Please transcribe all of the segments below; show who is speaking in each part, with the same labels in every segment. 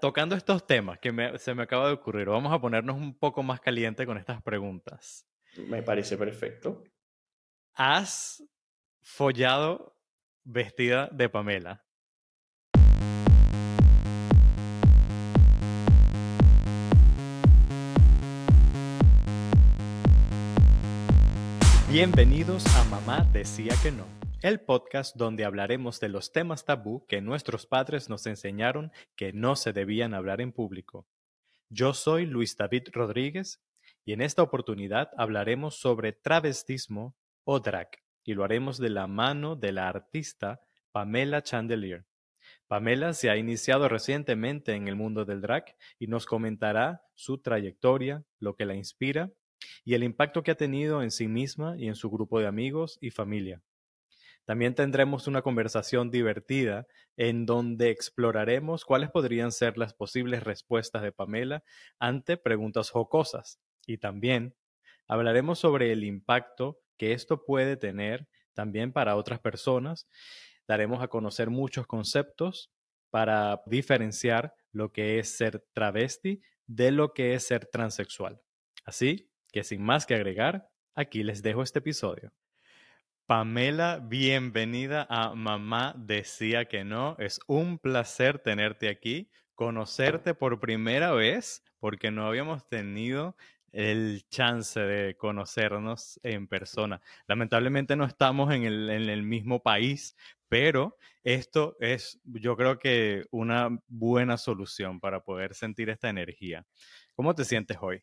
Speaker 1: Tocando estos temas que se me acaba de ocurrir, vamos a ponernos un poco más caliente con estas preguntas.
Speaker 2: Me parece perfecto.
Speaker 1: ¿Has follado vestida de Pamela? Bienvenidos a Mamá Decía que No, el podcast donde hablaremos de los temas tabú que nuestros padres nos enseñaron que no se debían hablar en público. Yo soy Luis David Rodríguez y en esta oportunidad hablaremos sobre travestismo o drag y lo haremos de la mano de la artista Pamela Chandelier. Pamela se ha iniciado recientemente en el mundo del drag y nos comentará su trayectoria, lo que la inspira y el impacto que ha tenido en sí misma y en su grupo de amigos y familia. También tendremos una conversación divertida en donde exploraremos cuáles podrían ser las posibles respuestas de Pamela ante preguntas jocosas. Y también hablaremos sobre el impacto que esto puede tener también para otras personas. Daremos a conocer muchos conceptos para diferenciar lo que es ser travesti de lo que es ser transexual. Así que sin más que agregar, aquí les dejo este episodio. Pamela, bienvenida a Mamá Decía que no. Es un placer tenerte aquí, conocerte por primera vez, porque no habíamos tenido el chance de conocernos en persona. Lamentablemente no estamos en el, en el mismo país, pero esto es, yo creo que una buena solución para poder sentir esta energía. ¿Cómo te sientes hoy?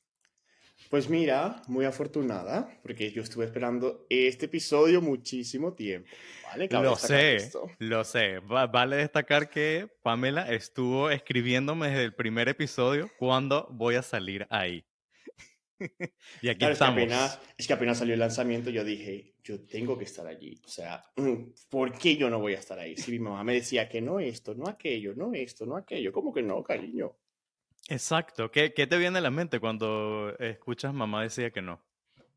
Speaker 2: Pues mira, muy afortunada, porque yo estuve esperando este episodio muchísimo tiempo. ¿vale?
Speaker 1: Lo sé, lo sé. vale destacar que Pamela estuvo escribiéndome desde el primer episodio cuando voy a salir ahí. y aquí estamos.
Speaker 2: Es que, apenas, es que apenas salió el lanzamiento, yo dije, yo tengo que estar allí. O sea, ¿por qué yo no voy a estar ahí? Si mi mamá me decía que no esto, no aquello, no esto, no aquello, ¿cómo que no, cariño?
Speaker 1: Exacto. ¿Qué, ¿Qué, te viene a la mente cuando escuchas mamá decía que no?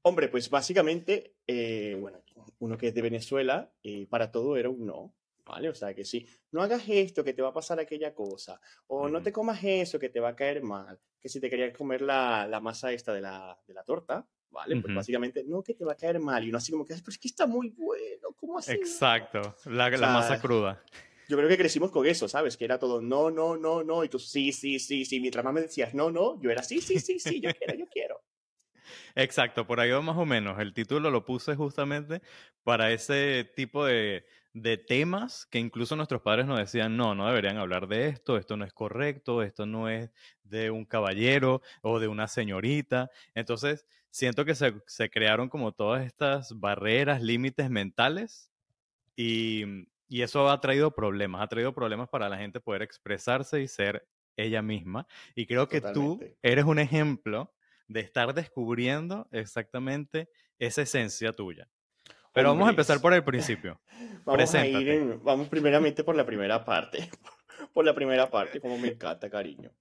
Speaker 2: Hombre, pues básicamente, eh, bueno, uno que es de Venezuela, eh, para todo era un no, ¿vale? O sea, que sí, no hagas esto, que te va a pasar aquella cosa, o no te comas eso, que te va a caer mal, que si te querías comer la, la masa esta de la, de la torta, ¿vale? Pues básicamente, no, que te va a caer mal, y uno así como que, pero es que está muy bueno, ¿cómo así?
Speaker 1: Exacto, la, la masa cruda
Speaker 2: yo creo que crecimos con eso, ¿sabes? Que era todo no, no, no, no, y tú sí, sí, sí, sí. Mientras más me decías no, no, yo era sí, sí, sí, sí, yo quiero, yo quiero.
Speaker 1: Exacto, por ahí va más o menos. El título lo puse justamente para ese tipo de, de temas que incluso nuestros padres nos decían, no, no deberían hablar de esto, esto no es correcto, esto no es de un caballero o de una señorita. Entonces, siento que se, se crearon como todas estas barreras, límites mentales y y eso ha traído problemas, ha traído problemas para la gente poder expresarse y ser ella misma. Y creo que tú eres un ejemplo de estar descubriendo exactamente esa esencia tuya. Pero vamos a empezar por el principio.
Speaker 2: vamos, a ir vamos primeramente por la primera parte. por la primera parte, como me encanta, cariño.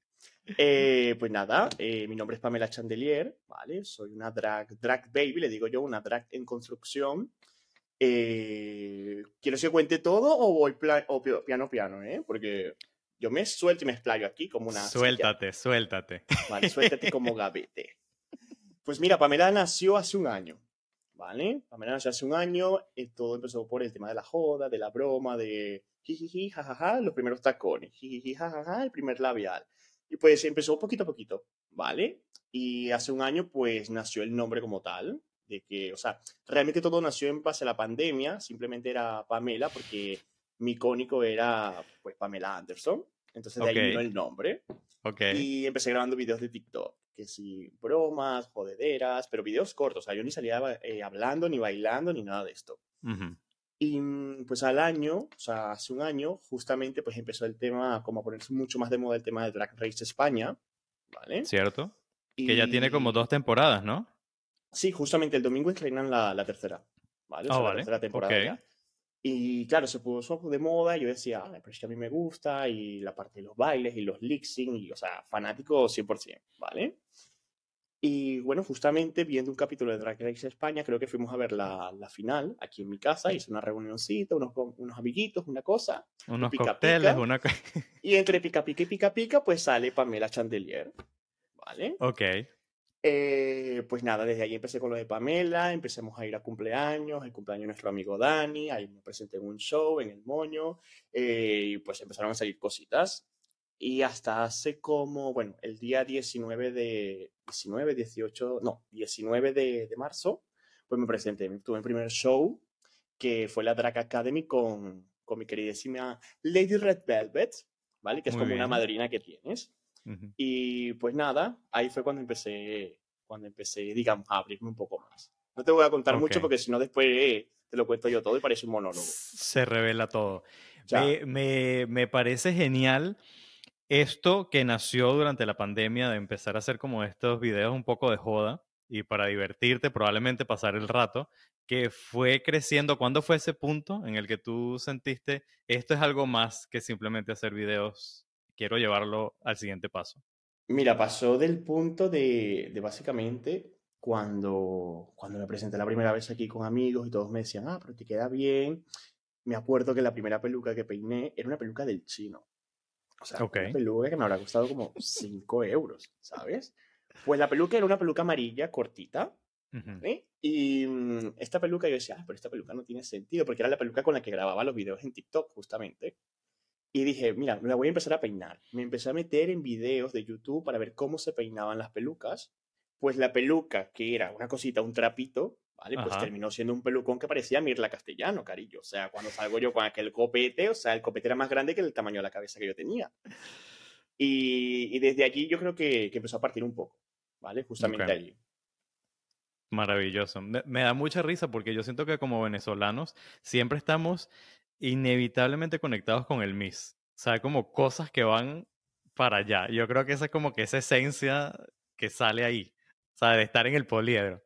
Speaker 2: Eh, pues nada, eh, mi nombre es Pamela Chandelier, ¿vale? Soy una drag, drag baby, le digo yo, una drag en construcción. Eh, ¿Quieres que cuente todo o voy piano piano, eh? Porque yo me suelto y me explayo aquí como una...
Speaker 1: Suéltate, suéltate.
Speaker 2: Vale, suéltate como gavete. Pues mira, Pamela nació hace un año, ¿vale? Pamela nació hace un año, y eh, todo empezó por el tema de la joda, de la broma, de jijiji, jajaja, los primeros tacones, jijiji, jajaja, el primer labial. Y pues empezó poquito a poquito, ¿vale? Y hace un año pues nació el nombre como tal, de que, o sea, realmente todo nació en base a la pandemia, simplemente era Pamela porque mi icónico era pues Pamela Anderson, entonces de ahí vino el nombre.
Speaker 1: Okay.
Speaker 2: Y empecé grabando videos de TikTok, que sí, bromas, jodederas, pero videos cortos, o sea, yo ni salía eh, hablando, ni bailando, ni nada de esto. Y mm, pues al año, o sea, hace un año, justamente pues empezó el tema, como a ponerse mucho más de moda el tema de Drag Race España, ¿vale?
Speaker 1: Cierto. Que ya tiene como dos temporadas, ¿no?
Speaker 2: Sí, justamente el domingo estrenan la, la tercera. ¿Vale?
Speaker 1: la
Speaker 2: tercera temporada Y claro, se puso de moda y yo decía, ah, pero es que a mí me gusta y la parte de los bailes y los lip y, o sea, fanático 100%, ¿vale? Y bueno, justamente viendo un capítulo de Drag Race España, creo que fuimos a ver la, la final aquí en mi casa, hice una reunioncita, unos, unos amiguitos, una cosa.
Speaker 1: Unos cócteles, una
Speaker 2: Y entre pica pica y pica pica, pues sale Pamela Chandelier. ¿Vale?
Speaker 1: Ok.
Speaker 2: Eh, pues nada, desde ahí empecé con lo de Pamela, empecemos a ir a cumpleaños, el cumpleaños de nuestro amigo Dani, ahí me presenté en un show en el Moño, eh, y pues empezaron a salir cositas. Y hasta hace como, bueno, el día 19 de, 19, 18, no, 19 de, de marzo, pues me presenté, tuve el primer show, que fue la Drag Academy con, con mi queridísima Lady Red Velvet, ¿vale? Que es como una madrina que tienes. Y pues nada, ahí fue cuando empecé, cuando empecé, digamos, a abrirme un poco más. No te voy a contar mucho porque si no después te lo cuento yo todo y parece un monólogo.
Speaker 1: Se revela todo. Me, me, me, parece genial esto que nació durante la pandemia de empezar a hacer como estos videos un poco de joda y para divertirte, probablemente pasar el rato, que fue creciendo. ¿Cuándo fue ese punto en el que tú sentiste esto es algo más que simplemente hacer videos quiero llevarlo al siguiente paso?
Speaker 2: Mira, pasó del punto de, de básicamente cuando, cuando me presenté la primera vez aquí con amigos y todos me decían, ah, pero te queda bien. Me acuerdo que la primera peluca que peiné era una peluca del chino. O sea, una peluca que me habrá costado como 5 euros, ¿sabes? Pues la peluca era una peluca amarilla cortita. Y mm, esta peluca yo decía, ah, pero esta peluca no tiene sentido, porque era la peluca con la que grababa los videos en TikTok, justamente. Y dije, mira, me la voy a empezar a peinar. Me empecé a meter en videos de YouTube para ver cómo se peinaban las pelucas. Pues la peluca, que era una cosita, un trapito, ¿vale? Pues terminó siendo un pelucón que parecía Mirla Castellano, carillo. O sea, cuando salgo yo con aquel copete, o sea, el copete era más grande que el tamaño de la cabeza que yo tenía. Y, desde allí yo creo que, empezó a partir un poco, ¿vale? Justamente allí.
Speaker 1: Maravilloso. me, da mucha risa porque yo siento que como venezolanos siempre estamos inevitablemente conectados con el Miss. O sea, como cosas que van para allá. Yo creo que esa es como que esa esencia que sale ahí. O sea, de estar en el poliedro.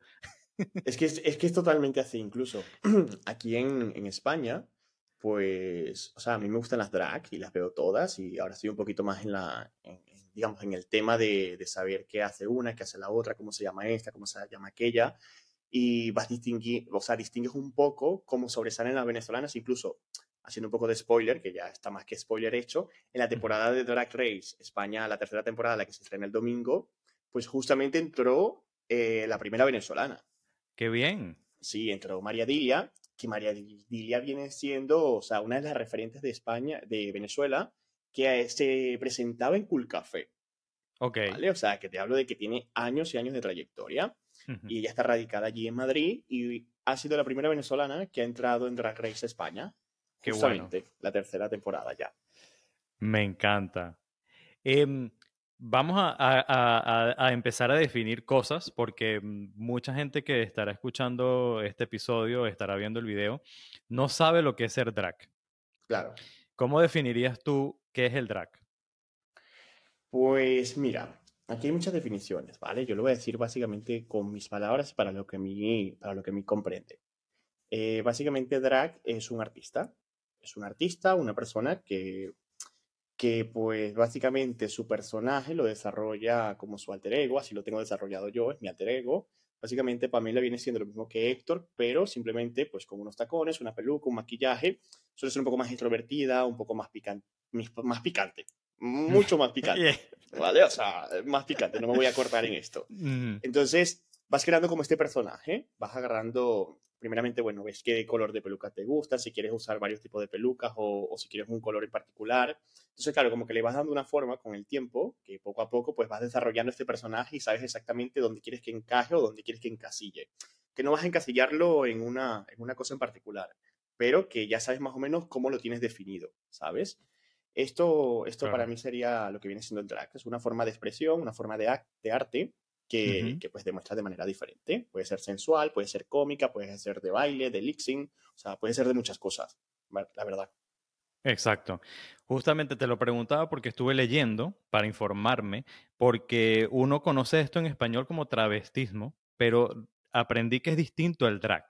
Speaker 2: Es que es, que es totalmente así. Incluso aquí en, en, España, pues, o sea, a mí me gustan las drag y las veo todas y ahora estoy un poquito más en la, digamos, en el tema de, de, saber qué hace una, qué hace la otra, cómo se llama esta, cómo se llama aquella y vas distinguir, o sea, distingues un poco cómo sobresalen las venezolanas, incluso haciendo un poco de spoiler, que ya está más que spoiler hecho, en la temporada de Drag Race España, la tercera temporada, la que se estrena el domingo, pues justamente entró eh, la primera venezolana.
Speaker 1: ¡Qué bien!
Speaker 2: Sí, entró María Dilia, que María Dilia viene siendo, o sea, una de las referentes de España, de Venezuela, que se presentaba en Cool Café.
Speaker 1: Ok.
Speaker 2: ¿Vale? O sea, que te hablo de que tiene años y años de trayectoria y ella está radicada allí en Madrid y ha sido la primera venezolana que ha entrado en Drag Race España. Qué justamente, bueno. la tercera temporada ya.
Speaker 1: Me encanta. Em, vamos a, a, empezar a definir cosas porque mucha gente que estará escuchando este episodio, estará viendo el video, no sabe lo que es ser drag.
Speaker 2: Claro.
Speaker 1: ¿Cómo definirías tú qué es el drag?
Speaker 2: Pues mira, Aquí hay muchas definiciones, ¿vale? Yo lo voy a decir básicamente con mis palabras para lo que me, para lo que me comprende. Eh, básicamente, drag es un artista. Es un artista, una persona que, que, pues, básicamente su personaje lo desarrolla como su alter ego, así lo tengo desarrollado yo, es mi alter ego. Básicamente, Pamela viene siendo lo mismo que Héctor, pero simplemente, pues, con unos tacones, una peluca, un maquillaje, suele ser un poco más extrovertida, un poco más picante, más picante, mucho más picante. ¿Vale? O sea, más picante, no me voy a cortar en esto. Entonces, vas creando como este personaje, vas agarrando, primeramente, bueno, ves qué color de peluca te gusta, si quieres usar varios tipos de pelucas o, o, si quieres un color en particular. Entonces, claro, como que le vas dando una forma con el tiempo, que poco a poco, pues vas desarrollando este personaje y sabes exactamente dónde quieres que encaje o dónde quieres que encasille. Que no vas a encasillarlo en una, en una cosa en particular, pero que ya sabes más o menos cómo lo tienes definido, ¿sabes? Esto, esto para mí sería lo que viene siendo el drag. Es una forma de expresión, una forma de, de arte que, que, pues demuestra de manera diferente. Puede ser sensual, puede ser cómica, puede ser de baile, de lixing, o sea, puede ser de muchas cosas, la verdad.
Speaker 1: Exacto. Justamente te lo preguntaba porque estuve leyendo para informarme, porque uno conoce esto en español como travestismo, pero aprendí que es distinto al drag.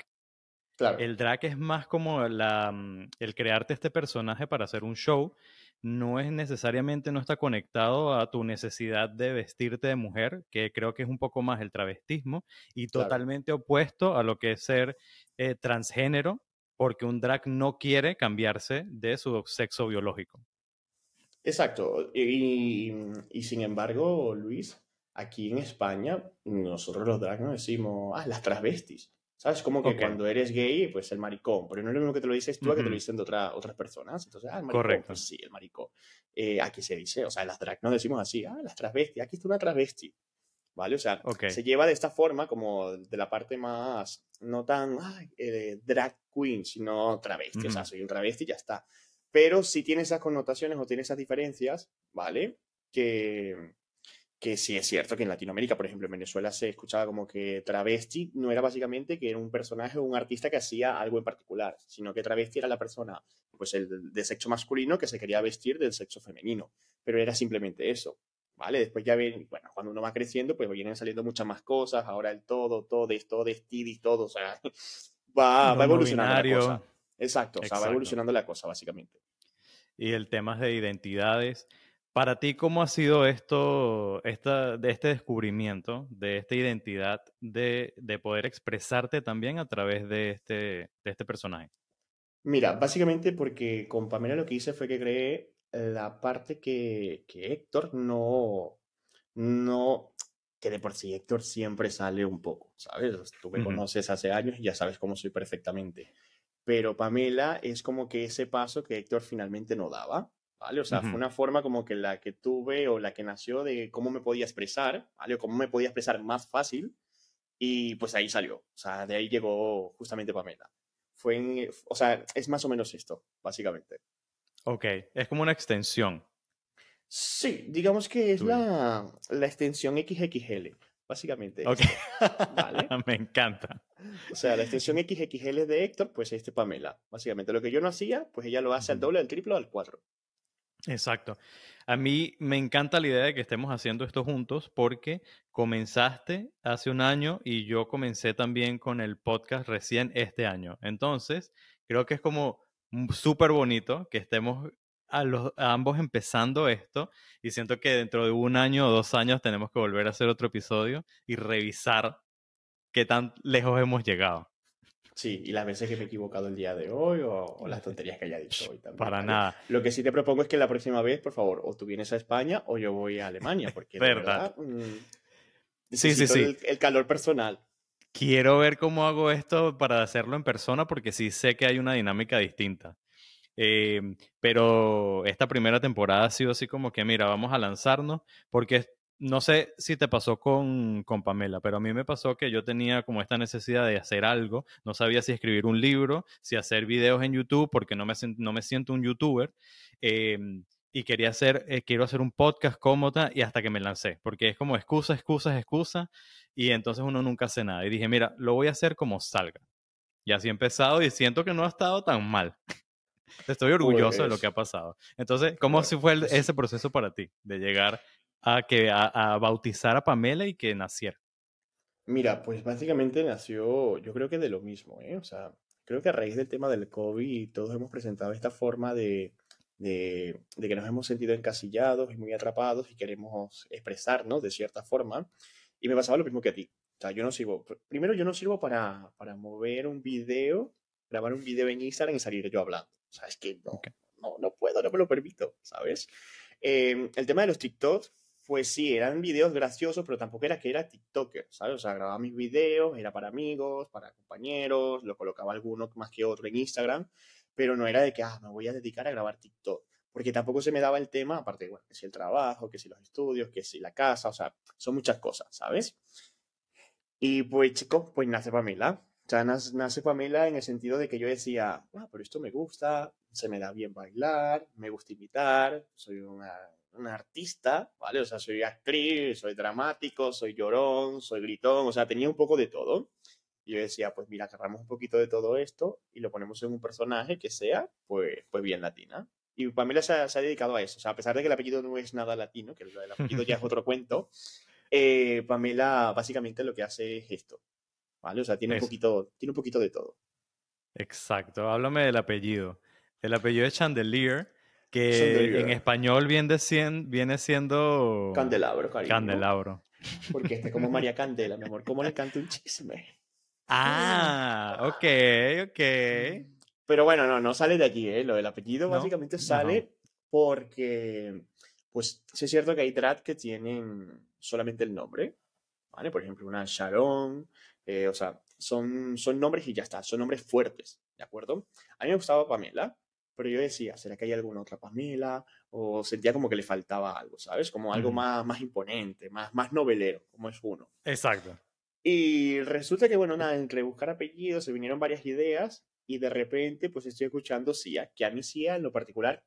Speaker 2: Claro.
Speaker 1: El drag es más como la, mm, el crearte este personaje para hacer un show no es necesariamente, no está conectado a tu necesidad de vestirte de mujer, que creo que es un poco más el travestismo, y totalmente opuesto a lo que es ser eh, transgénero, porque un drag no quiere cambiarse de su sexo biológico.
Speaker 2: Exacto. Y, y, sin embargo, Luis, aquí en España, nosotros los drag no decimos, ah, las transvestis. ¿Sabes? Como que cuando eres gay, pues el maricón. Pero no es lo mismo que te lo dices tú a que te lo dicen de otra, otras personas. Entonces, ah, el maricón. Correcto. Pues sí, el maricón. Eh, aquí se dice, o sea, las drag no decimos así, ah, las transvestis, aquí está una transvesti. ¿Vale? O sea, se lleva de esta forma como de la parte más, no tan eh, drag queen, sino travesti. O sea, soy un travesti y ya está. Pero sí tiene esas connotaciones o tiene esas diferencias, ¿vale? Que, que sí es cierto que en Latinoamérica, por ejemplo, en Venezuela se escuchaba como que travesti no era básicamente que era un personaje o un artista que hacía algo en particular, sino que travesti era la persona, pues el de sexo masculino que se quería vestir del sexo femenino, pero era simplemente eso, ¿vale? Después ya ven, bueno, cuando uno va creciendo, pues vienen saliendo muchas más cosas, ahora el todo, todo, todo, y todo, o sea, va, va evolucionando la cosa. Exacto, o sea, va evolucionando la cosa, básicamente.
Speaker 1: Y el tema de identidades, para ti, ¿cómo ha sido esto, esta, de este descubrimiento, de esta identidad, de, poder expresarte también a través de este, de este personaje?
Speaker 2: Mira, básicamente porque con Pamela lo que hice fue que creé la parte que, que Héctor no, no, que de por sí Héctor siempre sale un poco, ¿sabes? Tú me conoces hace años y ya sabes cómo soy perfectamente. Pero Pamela es como que ese paso que Héctor finalmente no daba. ¿Vale? O sea, fue una forma como que la que tuve o la que nació de cómo me podía expresar, ¿vale? O cómo me podía expresar más fácil y pues ahí salió, o sea, de ahí llegó justamente Pamela. Fue en, o sea, es más o menos esto, básicamente.
Speaker 1: Ok, es como una extensión.
Speaker 2: Sí, digamos que es la, la, extensión XXL, básicamente.
Speaker 1: Ok, ¿vale? me encanta.
Speaker 2: O sea, la extensión XXL de Héctor, pues este Pamela. Básicamente, lo que yo no hacía, pues ella lo hace al doble, al triple o al cuatro.
Speaker 1: Exacto. A mí me encanta la idea de que estemos haciendo esto juntos porque comenzaste hace un año y yo comencé también con el podcast recién este año. Entonces, creo que es como súper bonito que estemos a, los, ambos empezando esto y siento que dentro de un año o dos años tenemos que volver a hacer otro episodio y revisar qué tan lejos hemos llegado.
Speaker 2: Sí, y las veces que me he equivocado el día de hoy o, las tonterías que haya dicho hoy también.
Speaker 1: Para nada.
Speaker 2: Lo que sí te propongo es que la próxima vez, por favor, o tú vienes a España o yo voy a Alemania, porque verdad. Mm, sí, sí, sí. El, calor personal.
Speaker 1: Quiero ver cómo hago esto para hacerlo en persona, porque sí sé que hay una dinámica distinta. Em, pero esta primera temporada ha sido así como que, mira, vamos a lanzarnos, porque no sé si te pasó con, con, Pamela, pero a mí me pasó que yo tenía como esta necesidad de hacer algo. No sabía si escribir un libro, si hacer videos en YouTube, porque no me, no me siento un youtuber. Em, y quería hacer, eh, quiero hacer un podcast cómoda y hasta que me lancé, porque es como excusa, excusa, excusa, y entonces uno nunca hace nada. Y dije, mira, lo voy a hacer como salga. Y así he empezado y siento que no ha estado tan mal. Estoy orgulloso de lo que ha pasado. Entonces, ¿cómo fue pues ese proceso para ti de llegar a, que, a, bautizar a Pamela y que naciera?
Speaker 2: Mira, pues básicamente nació, yo creo que de lo mismo, ¿eh? O sea, creo que a raíz del tema del COVID todos hemos presentado esta forma de, de, de, que nos hemos sentido encasillados y muy atrapados y queremos expresarnos de cierta forma. Y me pasaba lo mismo que a ti. O sea, yo no sirvo, primero yo no sirvo para, para mover un video, grabar un video en Instagram y salir yo hablando. O sea, es que no, no, no puedo, no me lo permito, ¿sabes? Eh, el tema de los TikToks pues sí, eran videos graciosos, pero tampoco era que era TikToker, ¿sabes? O sea, grababa mis videos, era para amigos, para compañeros, lo colocaba alguno más que otro en Instagram, pero no era de que, ah, me voy a dedicar a grabar TikTok, porque tampoco se me daba el tema, aparte, bueno, que si el trabajo, que si los estudios, que si la casa, o sea, son muchas cosas, ¿sabes? Y pues, chicos, pues nace Pamela. O sea, nace Pamela en el sentido de que yo decía, ah, pero esto me gusta, se me da bien bailar, me gusta imitar, soy una un artista, ¿vale? O sea, soy actriz, soy dramático, soy llorón, soy gritón, o sea, tenía un poco de todo. Y yo decía, pues mira, agarramos un poquito de todo esto y lo ponemos en un personaje que sea, pues, pues bien latina. Y Pamela se ha, se ha dedicado a eso. O sea, a pesar de que el apellido no es nada latino, que el apellido ya es otro cuento, eh, Pamela básicamente lo que hace es esto. ¿Vale? O sea, tiene, un poquito, tiene un poquito de todo.
Speaker 1: Exacto. Háblame del apellido. El apellido es Chandelier que en español viene siendo, viene siendo
Speaker 2: Candelabro, cariño.
Speaker 1: Candelabro.
Speaker 2: Porque este como María Candela, mi amor, ¿cómo le canta un chisme?
Speaker 1: Ah, ok, ok.
Speaker 2: Pero bueno, no, no sale de aquí, ¿eh? Lo del apellido básicamente sale porque, pues, sí es cierto que hay drag que tienen solamente el nombre, ¿vale? Por ejemplo, una Sharon, eh, o sea, son, son nombres y ya está, son nombres fuertes, ¿de acuerdo? A mí me gustaba Pamela, pero yo decía, ¿será que hay alguna otra Pamela? O sentía como que le faltaba algo, ¿sabes? Como algo más, más imponente, más, más novelero, como es uno.
Speaker 1: Exacto.
Speaker 2: Y resulta que, bueno, nada, entre buscar apellidos se vinieron varias ideas y de repente pues estoy escuchando Sia, que a mí Sia en lo particular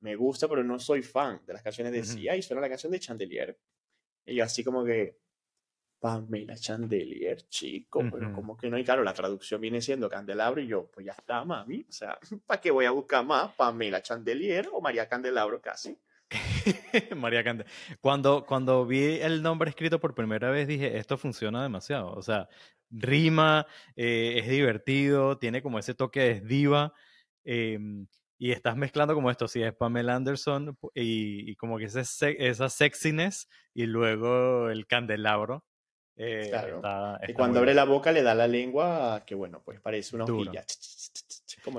Speaker 2: me gusta, pero no soy fan de las canciones de Sia y suena la canción de Chandelier. Y yo así como que, Pamela Chandelier, chico, pero como que no, y claro, la traducción viene siendo Candelabro y yo, pues ya está, mami, o sea, ¿para qué voy a buscar más? Pamela Chandelier o María Candelabro casi.
Speaker 1: María Candelabro. Cuando, cuando vi el nombre escrito por primera vez dije, esto funciona demasiado, o sea, rima, eh, es divertido, tiene como ese toque de diva. Em, y estás mezclando como esto, si es Pamela Anderson y, como que ese, esa sexiness y luego el candelabro.
Speaker 2: Eh, claro. y cuando abre la boca le da la lengua que, bueno, pues parece una hojilla.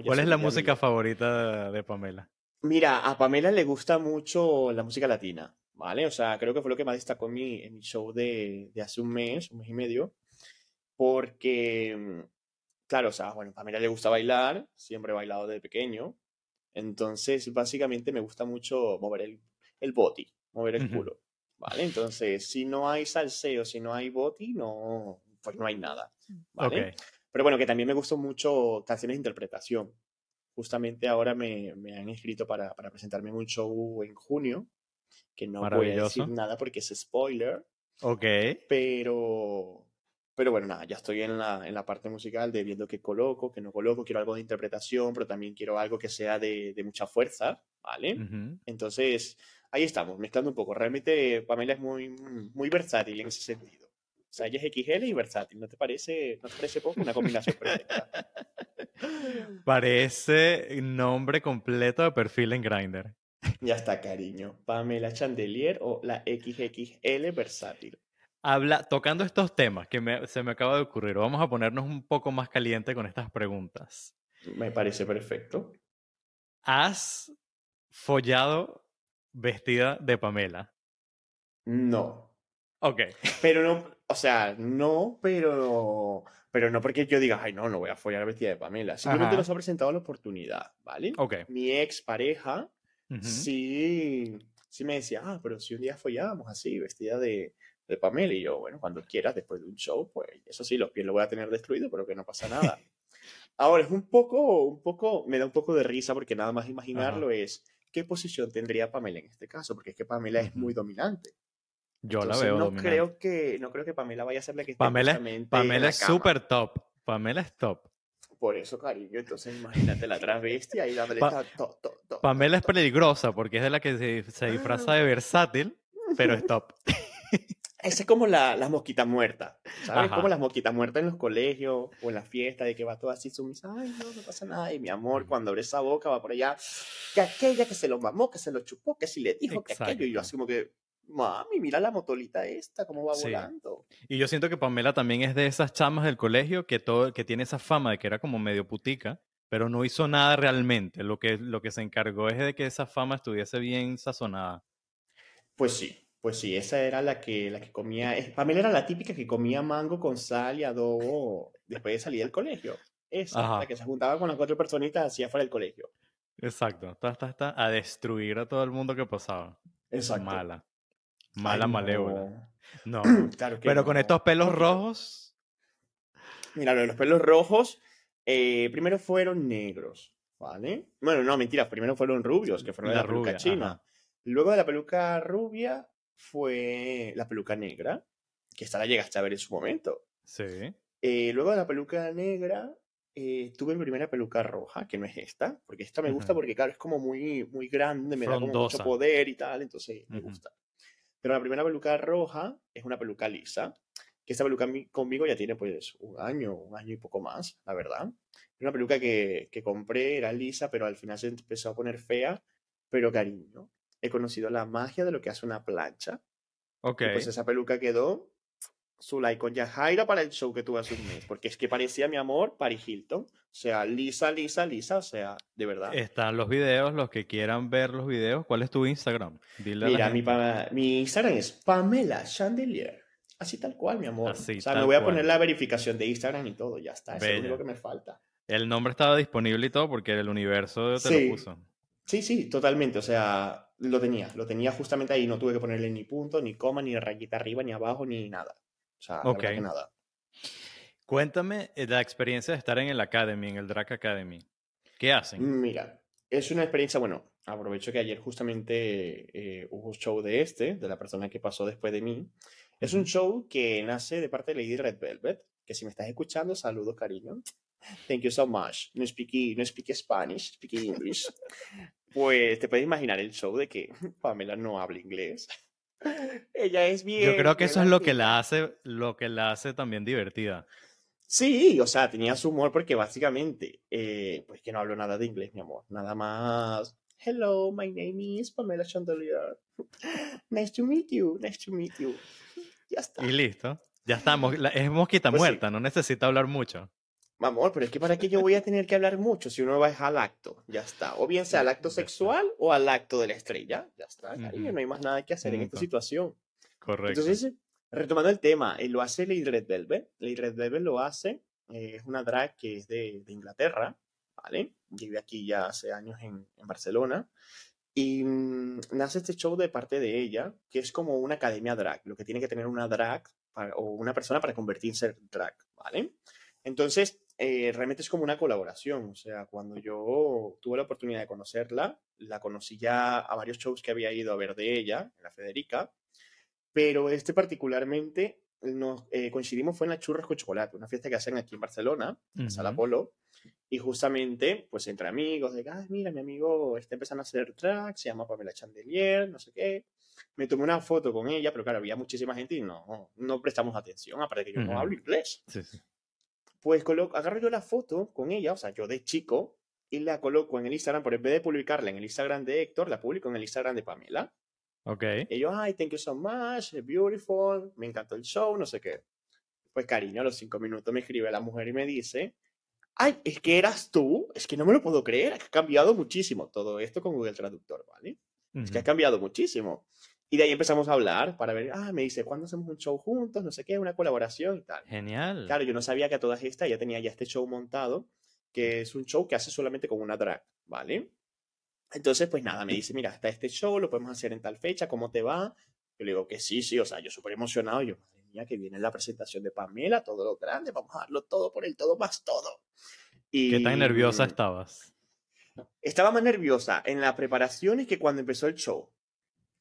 Speaker 1: ¿Cuál es la música favorita de Pamela?
Speaker 2: Mira, a Pamela le gusta mucho la música latina, ¿vale? O sea, creo que fue lo que más destacó en mi, en mi show de, de hace un mes, un mes y medio, porque, claro, o sea, bueno, a Pamela le gusta bailar, siempre he bailado desde pequeño, entonces básicamente me gusta mucho mover el, el body, mover el culo, ¿vale? Entonces, si no hay salseo, si no hay body, no, pues no hay nada, ¿vale? Pero bueno, que también me gustan mucho canciones de interpretación. Justamente ahora me, me han inscrito para, para, presentarme en un show en junio, que no voy a decir nada porque es spoiler.
Speaker 1: Ok.
Speaker 2: Pero, pero bueno, nada, ya estoy en la, en la parte musical de viendo qué coloco, qué no coloco. Quiero algo de interpretación, pero también quiero algo que sea de, de mucha fuerza, ¿vale? Entonces, ahí estamos, mezclando un poco. Realmente Pamela es muy, muy versátil en ese sentido. O sea, ella es XL y versátil. ¿No te parece, no te parece poco? Una combinación perfecta.
Speaker 1: Parece nombre completo de perfil en Grindr.
Speaker 2: Ya está, cariño. Pamela Chandelier o la XXL versátil.
Speaker 1: Habla, tocando estos temas que se me acaba de ocurrir, vamos a ponernos un poco más caliente con estas preguntas.
Speaker 2: Me parece perfecto.
Speaker 1: ¿Has follado vestida de Pamela?
Speaker 2: No.
Speaker 1: Ok.
Speaker 2: Pero no, o sea, no, pero, pero no porque yo diga, ay, no, no voy a follar vestida de Pamela. Simplemente nos ha presentado la oportunidad, ¿vale?
Speaker 1: Ok.
Speaker 2: Mi ex pareja, sí, sí me decía, ah, pero si un día follábamos así, vestida de, de Pamela. Y yo, bueno, cuando quieras, después de un show, pues eso sí, los pies los voy a tener destruidos, pero que no pasa nada. Ahora, es un poco, un poco, me da un poco de risa porque nada más imaginarlo es qué posición tendría Pamela en este caso, porque es que Pamela es muy dominante.
Speaker 1: Yo la veo
Speaker 2: no creo que No creo que Pamela vaya a ser la que
Speaker 1: Pamela, Pamela es súper top. Pamela es top.
Speaker 2: Por eso, cariño, entonces imagínate la travesti ahí dándole top, top, top,
Speaker 1: Pamela es peligrosa porque es de la que se, se disfraza de versátil, pero es top.
Speaker 2: Esa es como la, las mosquitas muertas, ¿sabes? Como las mosquitas muertas en los colegios o en la fiesta, de que va todo así sumisa, ay, no, no pasa nada, y mi amor, cuando abre esa boca va por allá, que aquella que se lo mamó, que se lo chupó, que si le dijo que aquello, y yo así como que, mami, mira la motolita esta, cómo va volando.
Speaker 1: Y yo siento que Pamela también es de esas chamas del colegio que, todo, que tiene esa fama de que era como medio putica, pero no hizo nada realmente, lo que, lo que se encargó es de que esa fama estuviese bien sazonada.
Speaker 2: Pues sí, pues sí, esa era la que, la que comía. Pamela era la típica que comía mango con sal y adobo después de salir del colegio. Esa, la que se juntaba con las cuatro personitas hacia fuera del colegio.
Speaker 1: Exacto, está, está, está a destruir a todo el mundo que pasaba.
Speaker 2: Exacto.
Speaker 1: Mala. Mala, malévola. No, claro que pero con estos pelos rojos.
Speaker 2: Mira, los pelos rojos, eh, primero fueron negros, ¿vale? Bueno, no, mentira, primero fueron rubios, que fueron de la, peluca china. Luego de la peluca rubia, fue la peluca negra, que esta la llegaste a ver en su momento.
Speaker 1: Sí.
Speaker 2: Eh, luego de la peluca negra, eh, tuve mi primera peluca roja, que no es esta, porque esta me gusta porque, claro, es como muy, muy grande, me da como mucho poder y tal, entonces me gusta. Pero la primera peluca roja es una peluca lisa, que esta peluca conmigo ya tiene pues un año, un año y poco más, la verdad. Una peluca que, que compré, era lisa, pero al final se empezó a poner fea Pero cariño, he conocido la magia de lo que hace una plancha.
Speaker 1: Ok.
Speaker 2: Y pues esa peluca quedó su like con Yajaira para el show que tuve hace un mes. Porque es que parecía mi amor Paris Hilton. O sea, lisa, lisa, lisa. O sea, de verdad.
Speaker 1: Están los videos, los que quieran ver los videos. ¿Cuál es tu Instagram? Dile a
Speaker 2: Mira, mi, mi Instagram es Pamela Chandelier. Así tal cual, mi amor.
Speaker 1: Así
Speaker 2: o sea, me voy a
Speaker 1: cual.
Speaker 2: poner la verificación de Instagram y todo. Ya está. Eso es lo único que me falta.
Speaker 1: El nombre estaba disponible y todo porque el universo te
Speaker 2: Sí.
Speaker 1: lo puso.
Speaker 2: Sí, sí, totalmente. O sea, lo tenía. Lo tenía justamente ahí. No tuve que ponerle ni punto, ni coma, ni rayita arriba, ni abajo, ni nada. O sea, la
Speaker 1: Ok.
Speaker 2: verdad que nada.
Speaker 1: Cuéntame eh, la experiencia de estar en el Academy, en el Drag Academy. ¿Qué hacen?
Speaker 2: Mira, es una experiencia, bueno, aprovecho que ayer justamente eh, hubo show de este, de la persona que pasó después de mí. Es un show que nace de parte de Lady Red Velvet, que si me estás escuchando, saludos, cariño. Thank you so much. No speak, no speak Spanish, speak English. Pues te puedes imaginar el show de que Pamela no habla inglés. Ella es bien.
Speaker 1: Yo creo que eso es lo que la hace, lo que la hace también divertida.
Speaker 2: Sí, o sea, tenía su humor porque básicamente, eh, pues que no hablo nada de inglés, mi amor. Nada más. Hello, my name is Pamela Chandelier. Nice to meet you, nice to meet you. Ya está.
Speaker 1: Y listo. Ya estamos. Es mosquita
Speaker 2: Pues sí.
Speaker 1: muerta, no necesita hablar mucho.
Speaker 2: Mi amor, pero es que para qué yo voy a tener que hablar mucho si uno va al acto. Ya está. O bien sea al acto sexual o al acto de la estrella. Ya está, cariño. No hay más nada que hacer en esta situación.
Speaker 1: Correcto.
Speaker 2: Entonces, retomando el tema, eh, lo hace Lady Red Velvet. Lady Red Velvet lo hace, eh, es una drag que es de, de Inglaterra, ¿vale? Vive aquí ya hace años en, en Barcelona. Y mm, nace este show de parte de ella, que es como una academia drag, lo que tiene que tener una drag para- o una persona para convertirse en drag, ¿vale? Entonces, eh, realmente es como una colaboración. O sea, cuando yo tuve la oportunidad de conocerla, la conocí ya a varios shows que había ido a ver de ella, en la Federica, pero este particularmente nos eh, coincidimos fue en la Churras con Chocolate, una fiesta que hacen aquí en Barcelona, en Sala
Speaker 1: Ujú.
Speaker 2: Polo, y justamente, pues entre amigos, de "Ay, mira, mi amigo está empezando a hacer drag, se llama Pamela Chandelier, no sé qué. Me tomé una foto con ella, pero claro, había muchísima gente y no, no prestamos atención, aparte que yo no
Speaker 1: Ujú.
Speaker 2: hablo inglés.
Speaker 1: Sí, sí.
Speaker 2: Pues agarro yo la foto con ella, o sea, yo de chico, y la coloco en el Instagram, pero en vez de publicarla en el Instagram de Héctor, la publico en el Instagram de Pamela.
Speaker 1: Ok.
Speaker 2: Y yo, ay, thank you so much, beautiful, me encantó el show, no sé qué. Pues cariño, a los cinco minutos me escribe la mujer y me dice, ay, es que eras tú, es que no me lo puedo creer, ha cambiado muchísimo todo esto con Google Traductor, ¿vale? Es que ha cambiado muchísimo. Y de ahí empezamos a hablar para ver, ah, me dice, ¿cuándo hacemos un show juntos? No sé qué, una colaboración y tal.
Speaker 1: Genial.
Speaker 2: Claro, yo no sabía que a todas estas ya tenía ya este show montado, que es un show que hace solamente con una drag, ¿vale? Entonces, pues nada, me dice, mira, está este show, lo podemos hacer en tal fecha, ¿cómo te va? Yo le digo que sí, sí, o sea, yo súper emocionado, yo, madre mía, que viene la presentación de Pamela, todo lo grande, vamos a darlo todo por el todo más todo. Y
Speaker 1: ¿Qué tan nerviosa estabas?
Speaker 2: estaba más nerviosa en las preparaciones que cuando empezó el show,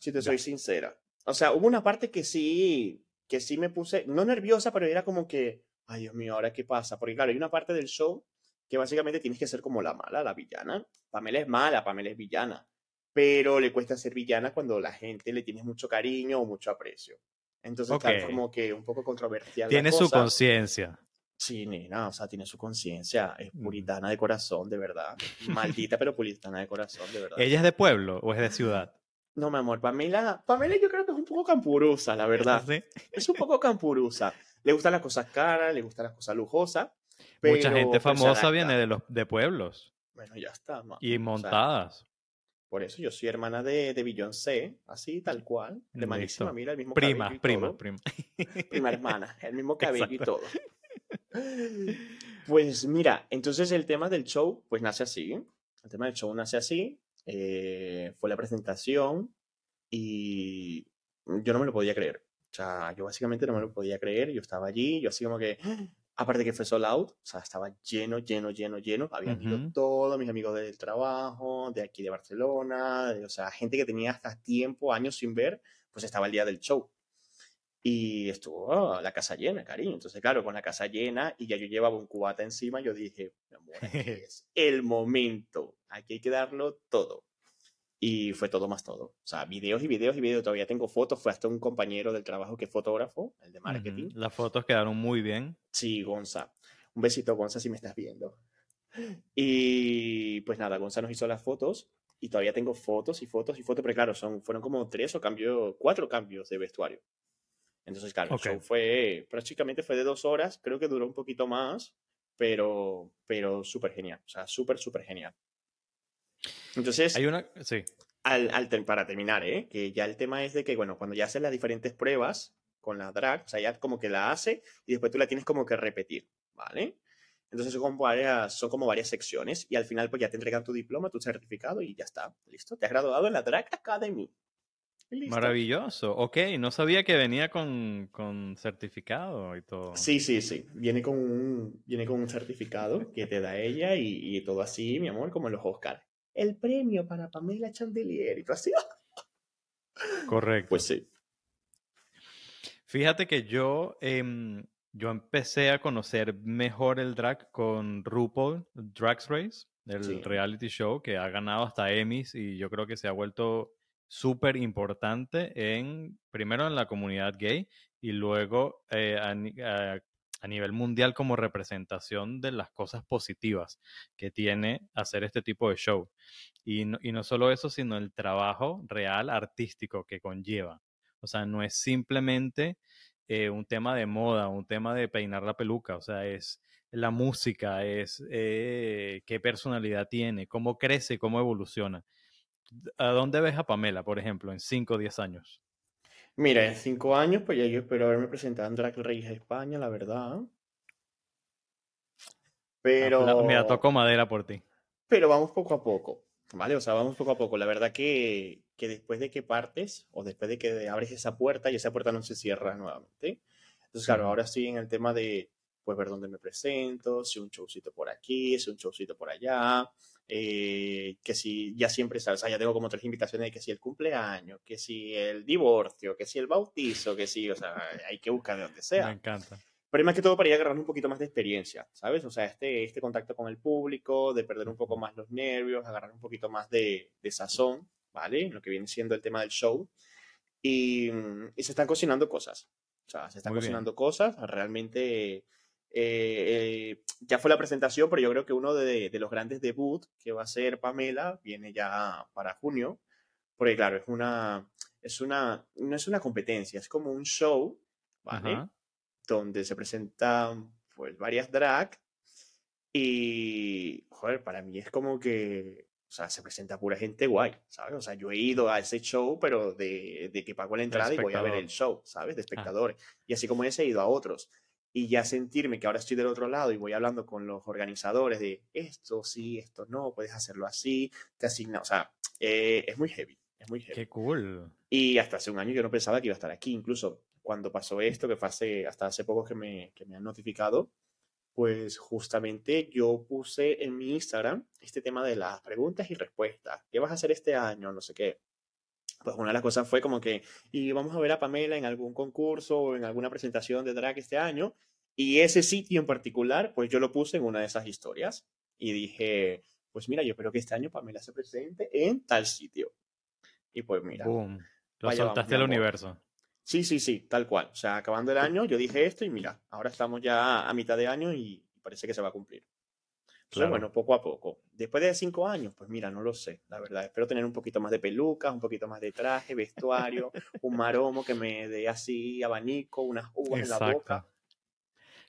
Speaker 2: si te soy sincera. O sea, hubo una parte que sí, que sí me puse, no nerviosa, pero era como que, ay Dios mío, ¿ahora qué pasa? Porque claro, hay una parte del show que básicamente tienes que ser como la mala, la villana. Pamela es mala, Pamela es villana, pero le cuesta ser villana cuando la gente le tienes mucho cariño o mucho aprecio. Entonces, claro, es
Speaker 1: Ok.
Speaker 2: como que un poco controversial. la
Speaker 1: Tiene su conciencia.
Speaker 2: Sí, nena, o sea, tiene su conciencia, es
Speaker 1: Ujú.
Speaker 2: puritana de corazón, de verdad. Maldita, pero puritana de corazón, de verdad.
Speaker 1: ¿Ella es de pueblo o es de ciudad?
Speaker 2: No, mi amor, Pamela, Pamela yo creo que es un poco campurusa, la verdad.
Speaker 1: Sí.
Speaker 2: Es un poco campurusa. Le gustan las cosas caras, le gustan las cosas lujosas.
Speaker 1: Mucha gente
Speaker 2: se
Speaker 1: famosa viene de los de pueblos
Speaker 2: Bueno, ya está.
Speaker 1: y
Speaker 2: O sea,
Speaker 1: montadas.
Speaker 2: por eso yo soy hermana de, de Beyoncé, así, tal cual. Hermanísima,
Speaker 1: Listo.
Speaker 2: mira, el mismo
Speaker 1: prima,
Speaker 2: cabello y
Speaker 1: prima,
Speaker 2: todo.
Speaker 1: prima.
Speaker 2: Prima hermana, el mismo cabello y todo. Pues mira, entonces el tema del show, pues nace así. El tema del show nace así. Eh, fue la presentación y yo no me lo podía creer. O sea, yo básicamente no me lo podía creer. Yo estaba allí, yo así como que, aparte que fue sold out, o sea, estaba lleno, lleno, lleno, lleno. Habían ido
Speaker 1: Ujú.
Speaker 2: todos mis amigos del trabajo, de aquí de Barcelona, de- o sea, gente que tenía hasta tiempo, años sin ver, pues estaba el día del show. Y estuvo oh, la casa llena, cariño. Entonces, claro, con la casa llena y ya yo llevaba un cubata encima, yo dije, es el momento. Aquí hay que darlo todo. Y fue todo más todo. O sea, videos y videos y videos. Todavía tengo fotos. Fue hasta un compañero del trabajo que es fotógrafo, el de marketing.
Speaker 1: Ujú. Las fotos quedaron muy bien.
Speaker 2: Sí, Gonza. Un besito, Gonza, si me estás viendo. Y pues nada, Gonza nos hizo las fotos y todavía tengo fotos y fotos y fotos, pero claro, son, fueron como tres o cambio, cuatro cambios de vestuario. Entonces, claro, el show fue, prácticamente fue de dos horas, creo que duró un poquito más, pero, pero súper genial, o sea, súper, súper genial. Entonces,
Speaker 1: hay una, sí.
Speaker 2: Al, al, para terminar, ¿eh? que ya el tema es de que, bueno, cuando ya haces las diferentes pruebas con la drag, o sea, ya como que la hace y después tú la tienes como que repetir, ¿vale? Entonces son como, varias, son como varias secciones y al final pues ya te entregan tu diploma, tu certificado y ya está, listo. Te has graduado en la Drag Academy.
Speaker 1: Maravilloso. Ok, no sabía que venía con, con, certificado y todo.
Speaker 2: Sí, sí, sí. Viene con un, viene con un certificado que te da ella y, y todo así, mi amor, como en los Oscars. El premio para Pamela Chandelier y todo así.
Speaker 1: Correcto.
Speaker 2: Pues sí.
Speaker 1: Fíjate que yo em, yo empecé a conocer mejor el drag con RuPaul Drag Race, el reality show que ha ganado hasta Emmys y yo creo que se ha vuelto súper importante en, primero en la comunidad gay y luego eh, a, nivel mundial como representación de las cosas positivas que tiene hacer este tipo de show. Y no, y no solo eso, sino el trabajo real artístico que conlleva. O sea, no es simplemente eh, un tema de moda, un tema de peinar la peluca, o sea, es la música, es eh, qué personalidad tiene, cómo crece, cómo evoluciona. ¿A dónde ves a Pamela, por ejemplo, en 5 o 10 años?
Speaker 2: Mira, en 5 años, pues ya yo espero haberme presentado en Drag Race España, la verdad. Pero...
Speaker 1: Mira, toco madera por ti.
Speaker 2: Pero vamos poco a poco. ¿vale? O sea, vamos poco a poco. La verdad que, que después de que partes o después de que abres esa puerta y esa puerta no se cierra nuevamente. Entonces, claro, ahora estoy en el tema de, pues, ver dónde me presento, si un showcito por aquí, si un showcito por allá, eh, que si ya siempre sabes, ya tengo como tres invitaciones de que si el cumpleaños, que si el divorcio, que si el bautizo, que si, o sea, hay que buscar de donde sea.
Speaker 1: Me encanta.
Speaker 2: Pero más que todo para ir agarrando un poquito más de experiencia, ¿sabes? O sea, este, este contacto con el público, de perder un poco más los nervios, agarrar un poquito más de, de sazón, ¿vale? Lo que viene siendo el tema del show. Y, y se están cocinando cosas. O sea, se están cocinando cosas. Realmente eh, eh, ya fue la presentación, pero yo creo que uno de, de, los grandes debut que va a ser Pamela viene ya para junio. Porque claro, es una, es una, no es una competencia, es como un show, ¿vale? donde se presentan pues varias drag y, joder, para mí es como que, o sea, se presenta pura gente guay, ¿sabes? O sea, yo he ido a ese show, pero de, de que pago la entrada y voy a ver el show, ¿sabes? De ah. espectadores. Y así como ese, he ido a otros. Y ya sentirme que ahora estoy del otro lado y voy hablando con los organizadores de esto sí, esto no, puedes hacerlo así, te asigna, o sea, eh, es muy heavy, es muy heavy.
Speaker 1: Qué cool.
Speaker 2: Y hasta hace un año yo no pensaba que iba a estar aquí, incluso cuando pasó esto, que fue hasta hace poco que me, que me han notificado, pues justamente yo puse en mi Instagram este tema de las preguntas y respuestas. ¿Qué vas a hacer este año? No sé qué. Pues una de las cosas fue como que, y vamos a ver a Pamela en algún concurso o en alguna presentación de drag este año. Y ese sitio en particular, pues yo lo puse en una de esas historias. Y dije, pues mira, yo espero que este año Pamela se presente en tal sitio. Y pues mira.
Speaker 1: Boom. Lo soltaste al universo.
Speaker 2: Sí, sí, sí, tal cual. O sea, acabando el año, yo dije esto y mira, ahora estamos ya a mitad de año y parece que se va a cumplir. Entonces, bueno, poco a poco. Después de cinco años, pues mira, no lo sé, la verdad. Espero tener un poquito más de pelucas, un poquito más de traje, vestuario, un maromo que me dé así abanico, unas uvas en la boca.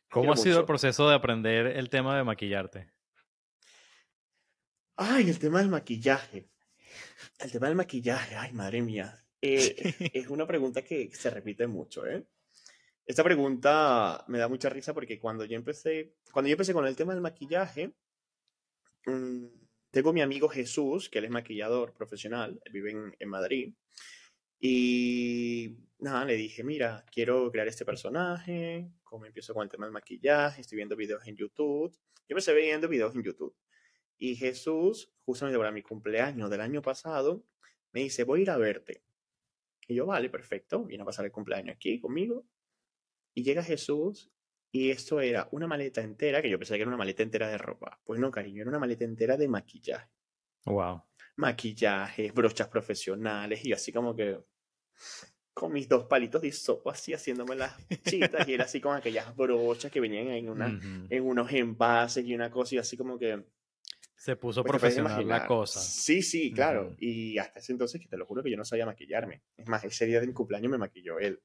Speaker 1: ¿Cómo ha sido el proceso de aprender el tema de maquillarte?
Speaker 2: Ay, el tema del maquillaje. El tema del maquillaje, ay, madre mía. Eh, es una pregunta que se repite mucho, ¿eh? Esta pregunta me da mucha risa porque cuando yo empecé, cuando yo empecé con el tema del maquillaje, mm, tengo mi amigo Jesús, que él es maquillador profesional, vive en, Madrid, y nada, le dije, mira, quiero crear este personaje, como empiezo con el tema del maquillaje, estoy viendo videos en YouTube. Yo empecé viendo videos en YouTube. Y Jesús, justamente para mi cumpleaños del año pasado, me dice, voy a ir a verte. Y yo, vale, perfecto, viene a pasar el cumpleaños aquí conmigo. Y llega Jesús y esto era una maleta entera, que yo pensé que era una maleta entera de ropa. Pues no, cariño, era una maleta entera de maquillaje.
Speaker 1: Wow.
Speaker 2: Maquillaje, brochas profesionales y así como que con mis dos palitos de sopa así haciéndome las chitas y era así con aquellas brochas que venían en, una, en unos envases y una cosa y así como que
Speaker 1: Se puso
Speaker 2: Pues
Speaker 1: profesional la cosa.
Speaker 2: Sí, sí, claro.
Speaker 1: Ujú.
Speaker 2: Y hasta ese entonces, que te lo juro que yo no sabía maquillarme. Es más, ese día de mi cumpleaños me maquilló él.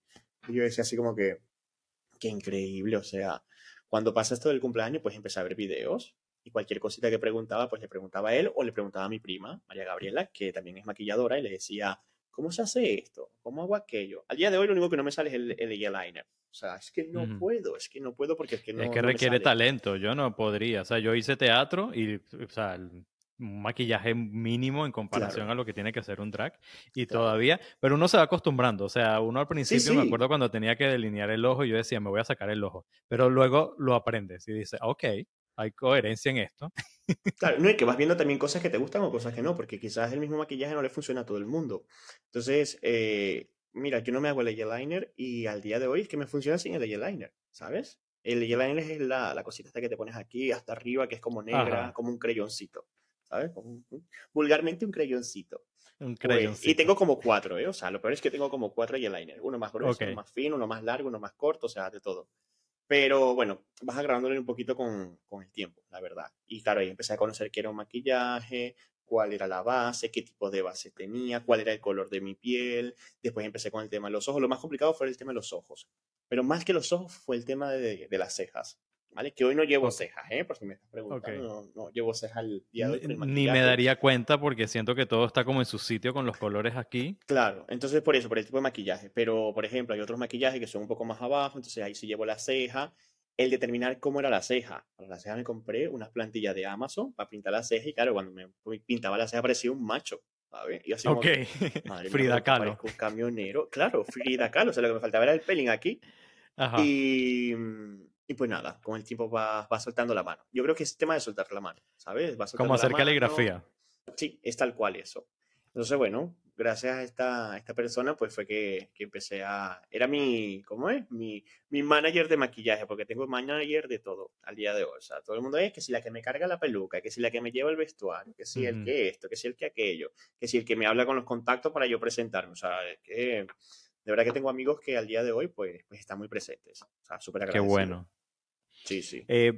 Speaker 2: Y yo decía así como que, qué increíble, o sea, cuando pasa esto del cumpleaños, pues empecé a ver videos y cualquier cosita que preguntaba, pues le preguntaba a él o le preguntaba a mi prima, María Gabriela, que también es maquilladora, y le decía, ¿cómo se hace esto? ¿Cómo hago aquello? Al día de hoy lo único que no me sale es el, el eyeliner. O sea, es que no puedo, es que no puedo porque es que no
Speaker 1: es que
Speaker 2: no me
Speaker 1: requiere
Speaker 2: sale.
Speaker 1: talento. Yo no podría. O sea, yo hice teatro y, o sea, un maquillaje mínimo en comparación
Speaker 2: Claro.
Speaker 1: a lo que tiene que hacer un drag. Y
Speaker 2: Claro.
Speaker 1: todavía, pero uno se va acostumbrando. O sea, uno al principio, me
Speaker 2: sí.
Speaker 1: acuerdo cuando tenía que delinear el ojo, yo decía, me voy a sacar el ojo. Pero luego lo aprendes y dices, ok, hay coherencia en esto.
Speaker 2: Claro, no, y que vas viendo también cosas que te gustan o cosas que no, porque quizás el mismo maquillaje no le funciona a todo el mundo. Entonces, eh, mira, yo no me hago el eyeliner y al día de hoy es que me funciona sin el eyeliner, ¿sabes? El eyeliner es la, la cosita esta que te pones aquí hasta arriba, que es como negra,
Speaker 1: Ajá.
Speaker 2: como un crayoncito, ¿sabes? Como un- un- vulgarmente un crayoncito.
Speaker 1: Un
Speaker 2: Pues, y
Speaker 1: crayoncito.
Speaker 2: tengo como cuatro, ¿eh? O sea, lo peor es que tengo como cuatro eyeliners. Uno más grueso,
Speaker 1: Ok.
Speaker 2: uno más fino, uno más largo, uno más corto, o sea, de todo. Pero bueno, vas agravándole un poquito con, con el tiempo, la verdad. Y claro, ahí empecé a conocer qué era un maquillaje, cuál era la base, qué tipo de base tenía, cuál era el color de mi piel. Después empecé con el tema de los ojos. Lo más complicado fue el tema de los ojos. Pero más que los ojos fue el tema de, de las cejas. ¿Vale? Que hoy no llevo
Speaker 1: Ok.
Speaker 2: cejas, ¿eh? Por si me estás preguntando, no, no llevo cejas al día de hoy. el
Speaker 1: Ni- me daría cuenta porque siento que todo está como en su sitio con los colores aquí.
Speaker 2: Claro, entonces por eso, por el tipo de maquillaje. Pero, por ejemplo, hay otros maquillajes que son un poco más abajo, entonces ahí sí llevo la ceja. El determinar cómo era la ceja. Para la ceja me compré unas plantillas de Amazon para pintar la ceja y claro, cuando me pintaba la ceja parecía un macho, ¿sabes? Y así
Speaker 1: Ok.
Speaker 2: madre
Speaker 1: Frida Kahlo.
Speaker 2: un camionero. Claro, Frida Kahlo, o sea, lo que me faltaba era el pelín aquí.
Speaker 1: Ajá.
Speaker 2: Y, y pues nada, con el tiempo va, va soltando la mano. Yo creo que es tema de soltar la mano, ¿sabes? Va
Speaker 1: Como
Speaker 2: la
Speaker 1: hacer
Speaker 2: mano.
Speaker 1: caligrafía.
Speaker 2: Sí, es tal cual eso. Entonces, bueno, gracias a esta, a esta persona, pues fue que, que empecé a... Era mi, ¿cómo es? Mi, mi manager de maquillaje, porque tengo manager de todo al día de hoy. O sea, todo el mundo es que si la que me carga la peluca, que si la que me lleva el vestuario, que si el
Speaker 1: Ujú.
Speaker 2: que esto, que si el que aquello, que si el que me habla con los contactos para yo presentarme. O sea, es que de verdad que tengo amigos que al día de hoy, pues, pues están muy presentes. O sea, súper
Speaker 1: Qué
Speaker 2: agradecido.
Speaker 1: bueno.
Speaker 2: Sí, sí.
Speaker 1: Eh,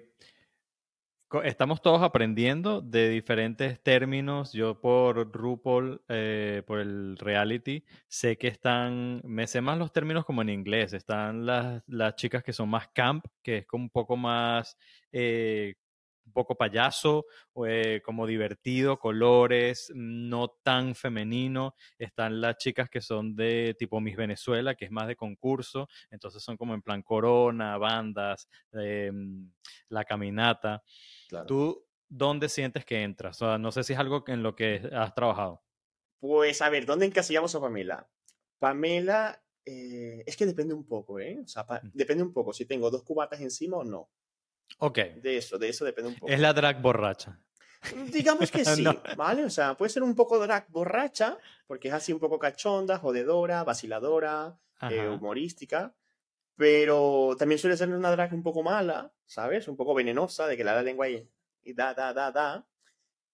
Speaker 1: estamos todos aprendiendo de diferentes términos. Yo por RuPaul, eh, por el reality, sé que están, me sé más los términos como en inglés. Están las, las chicas que son más camp, que es como un poco más, eh, un poco payaso, eh, como divertido, colores, no tan femenino. Están las chicas que son de tipo Miss Venezuela, que es más de concurso. Entonces son como en plan corona, bandas, em, la caminata.
Speaker 2: Claro.
Speaker 1: ¿Tú dónde sientes que entras? O sea, no sé si es algo en lo que has trabajado.
Speaker 2: Pues a ver, ¿dónde encasillamos a Pamela? Pamela, eh, es que depende un poco, ¿eh? O sea, pa-
Speaker 1: Mm.
Speaker 2: depende un poco si tengo dos cubatas encima o no.
Speaker 1: Ok.
Speaker 2: De eso, de eso depende un poco.
Speaker 1: Es la drag borracha.
Speaker 2: Digamos que sí,
Speaker 1: No.
Speaker 2: ¿vale? O sea, puede ser un poco drag borracha, porque es así un poco cachonda, jodedora, vaciladora, eh, humorística, pero también suele ser una drag un poco mala, ¿sabes? Un poco venenosa, de que la da lengua y, y da, da, da, da.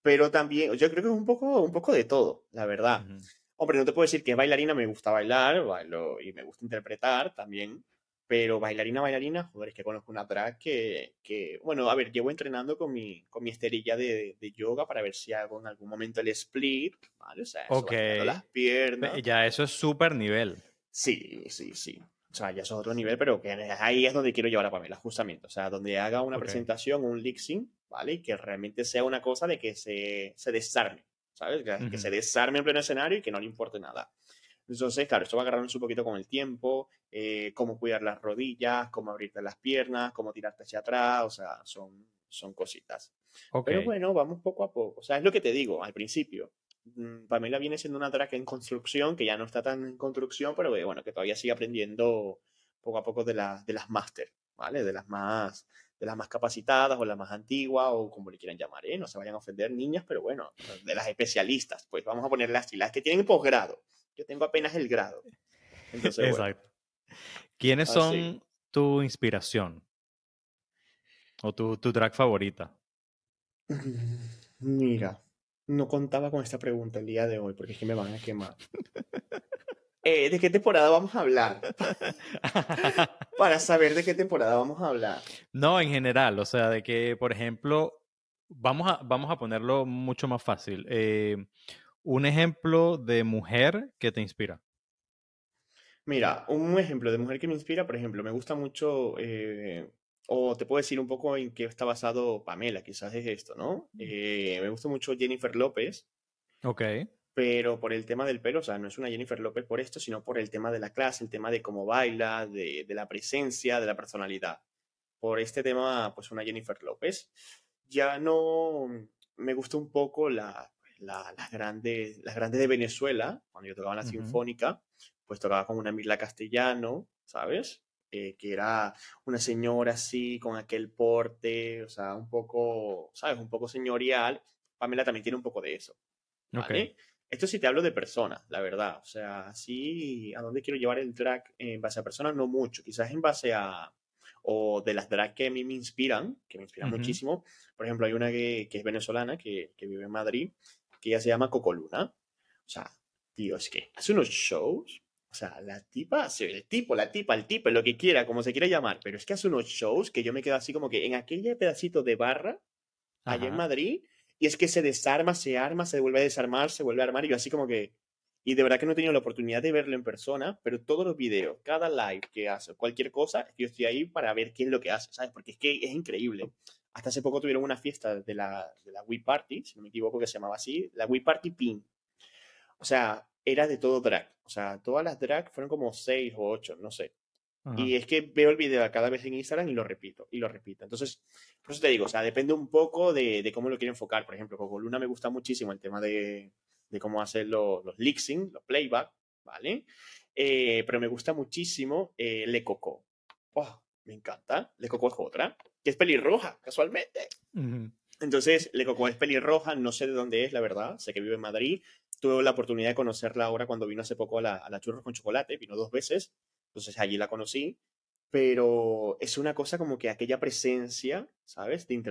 Speaker 2: Pero también, yo creo que es un poco, un poco de todo, la verdad.
Speaker 1: Ujú.
Speaker 2: Hombre, no te puedo decir que bailarina me gusta bailar, bailo y me gusta interpretar también, pero bailarina, bailarina, joder, es que conozco una drag que, que bueno, a ver, llevo entrenando con mi, con mi esterilla de, de yoga para ver si hago en algún momento el split, ¿vale? O sea, eso,
Speaker 1: Ok.
Speaker 2: bajando las piernas.
Speaker 1: Ya eso es súper nivel.
Speaker 2: Sí, sí, sí. O sea, ya eso es otro nivel, pero que ahí es donde quiero llevar a Pamela, justamente. O sea, donde haga una presentación, un sync, ¿vale? Y que realmente sea una cosa de que se, se desarme, ¿sabes? Que, se desarme en pleno escenario y que no le importe nada. Entonces, claro, esto va agarrándose un poquito con el tiempo, eh, cómo cuidar las rodillas, cómo abrirte las piernas, cómo tirarte hacia atrás, o sea, son, son cositas.
Speaker 1: Ok.
Speaker 2: Pero bueno, vamos poco a poco. O sea, es lo que te digo al principio. Mm, Pamela viene siendo una drag en construcción, que ya no está tan en construcción, pero que, bueno, que todavía sigue aprendiendo poco a poco de, las de las máster, ¿vale? De las más de las más capacitadas o las más antiguas o como le quieran llamar, ¿eh? No se vayan a ofender niñas, pero bueno, de las especialistas, pues vamos a ponerlas así, las que tienen posgrado. Yo tengo apenas el grado. Entonces, bueno,
Speaker 1: Exacto. ¿Quiénes
Speaker 2: Así.
Speaker 1: son tu inspiración? O tu, tu drag favorita.
Speaker 2: Mira, no contaba con esta pregunta el día de hoy porque es que me van a quemar. Eh, ¿De qué temporada vamos a hablar? Para saber de qué temporada vamos a hablar.
Speaker 1: No, en general, o sea, de que, por ejemplo, vamos a, vamos a ponerlo mucho más fácil. Eh, un ejemplo de mujer que te inspira.
Speaker 2: Mira, un ejemplo de mujer que me inspira, por ejemplo, me gusta mucho, eh, o te puedo decir un poco en qué está basado Pamela, quizás es esto, ¿no? Eh, me gusta mucho Jennifer López.
Speaker 1: Ok.
Speaker 2: Pero por el tema del pelo, o sea, no es una Jennifer López por esto, sino por el tema de la clase, el tema de cómo baila, de, de la presencia, de la personalidad. Por este tema, pues una Jennifer López. Ya no me gusta un poco la, la, las, grandes, las grandes de Venezuela, cuando yo tocaba en la Sinfónica, pues tocaba con una Mirla Castellano, ¿sabes? Eh, que era una señora así, con aquel porte, o sea, un poco, ¿sabes? Un poco señorial. Pamela también tiene un poco de eso. ¿vale? Esto sí te hablo de personas, la verdad. O sea, sí, ¿a dónde quiero llevar el drag en base a personas? No mucho, quizás en base a, o de las drag que a mí me inspiran, que me inspiran muchísimo. Por ejemplo, hay una que, que es venezolana, que, que, vive en Madrid, que ella se llama Cocoluna. O sea, tío, es que hace unos shows. O sea, la tipa, el tipo, la tipa, el tipo, lo que quiera, como se quiera llamar, pero es que hace unos shows que yo me quedo así como que en aquel pedacito de barra, allá en Madrid, y es que se desarma, se arma, se vuelve a desarmar, se vuelve a armar, y yo así como que, y de verdad que no he tenido la oportunidad de verlo en persona, pero todos los videos, cada live que hace, cualquier cosa, yo estoy ahí para ver qué es lo que hace, ¿sabes? Porque es que es increíble. Hasta hace poco tuvieron una fiesta de la, de la Wii Party, si no me equivoco que se llamaba así, la Wii Party Pin. O sea, era de todo drag. O sea, todas las drag fueron como seis o ocho, no sé. Y es que veo el video cada vez en Instagram y lo repito, y lo repito. Entonces, por eso te digo, o sea, depende un poco de, de cómo lo quiero enfocar. Por ejemplo, con Luna me gusta muchísimo el tema de, de cómo hacer los, los lixing, los playback, ¿vale? Eh, pero me gusta muchísimo eh, Le Coco. Oh, me encanta. Le Coco es otra, que es pelirroja, casualmente. Entonces, Le Coco es pelirroja, no sé de dónde es, la verdad, sé que vive en Madrid. Tuve la oportunidad de conocerla ahora cuando vino hace poco a la, a la Churros con Chocolate, vino dos veces, entonces allí la conocí pero es una cosa como que aquella presencia, ¿sabes? De,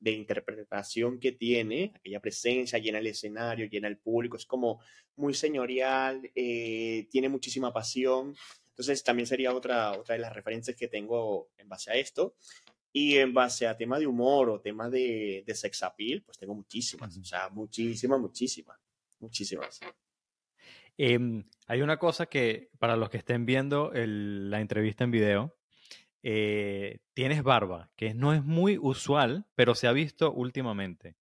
Speaker 2: de interpretación que tiene, aquella presencia llena el escenario, llena el público, es como muy señorial, eh, tiene muchísima pasión. Entonces también sería otra, otra de las referencias que tengo en base a esto. Y en base a tema de humor o tema de, de sex appeal, pues tengo muchísimas, o sea, muchísimas, muchísimas, muchísimas.
Speaker 1: Em, hay una cosa que para los que estén viendo la entrevista en video, eh, tienes barba, que no es muy usual, pero se ha visto últimamente.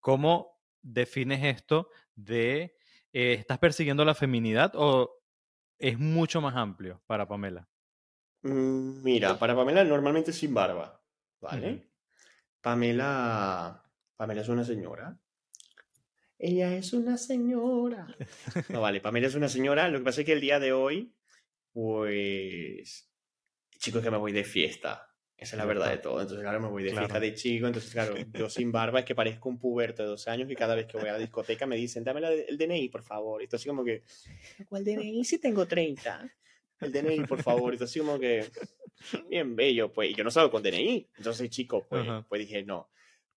Speaker 1: ¿Cómo defines esto de, eh, estás persiguiendo la feminidad o es mucho más amplio para Pamela?
Speaker 2: Mm, mira, para Pamela normalmente sin barba, ¿vale? Pamela, Pamela es una señora. Ella es una señora. No, vale, Pamela es una señora. Lo que pasa es que el día de hoy, pues chicos, que me voy de fiesta. Esa es la verdad de todo. Entonces, claro, me voy de fiesta de chico. Entonces, claro, yo sin barba es que parezco un puberto de 12 años y cada vez que voy a la discoteca me dicen, dame el DNI, por favor. Y esto así como que, ¿cuál DNI si tengo 30? El DNI, por favor. Y esto así como que, bien bello, pues. Y yo no salgo con DNI. Entonces, chicos, pues, pues dije, no.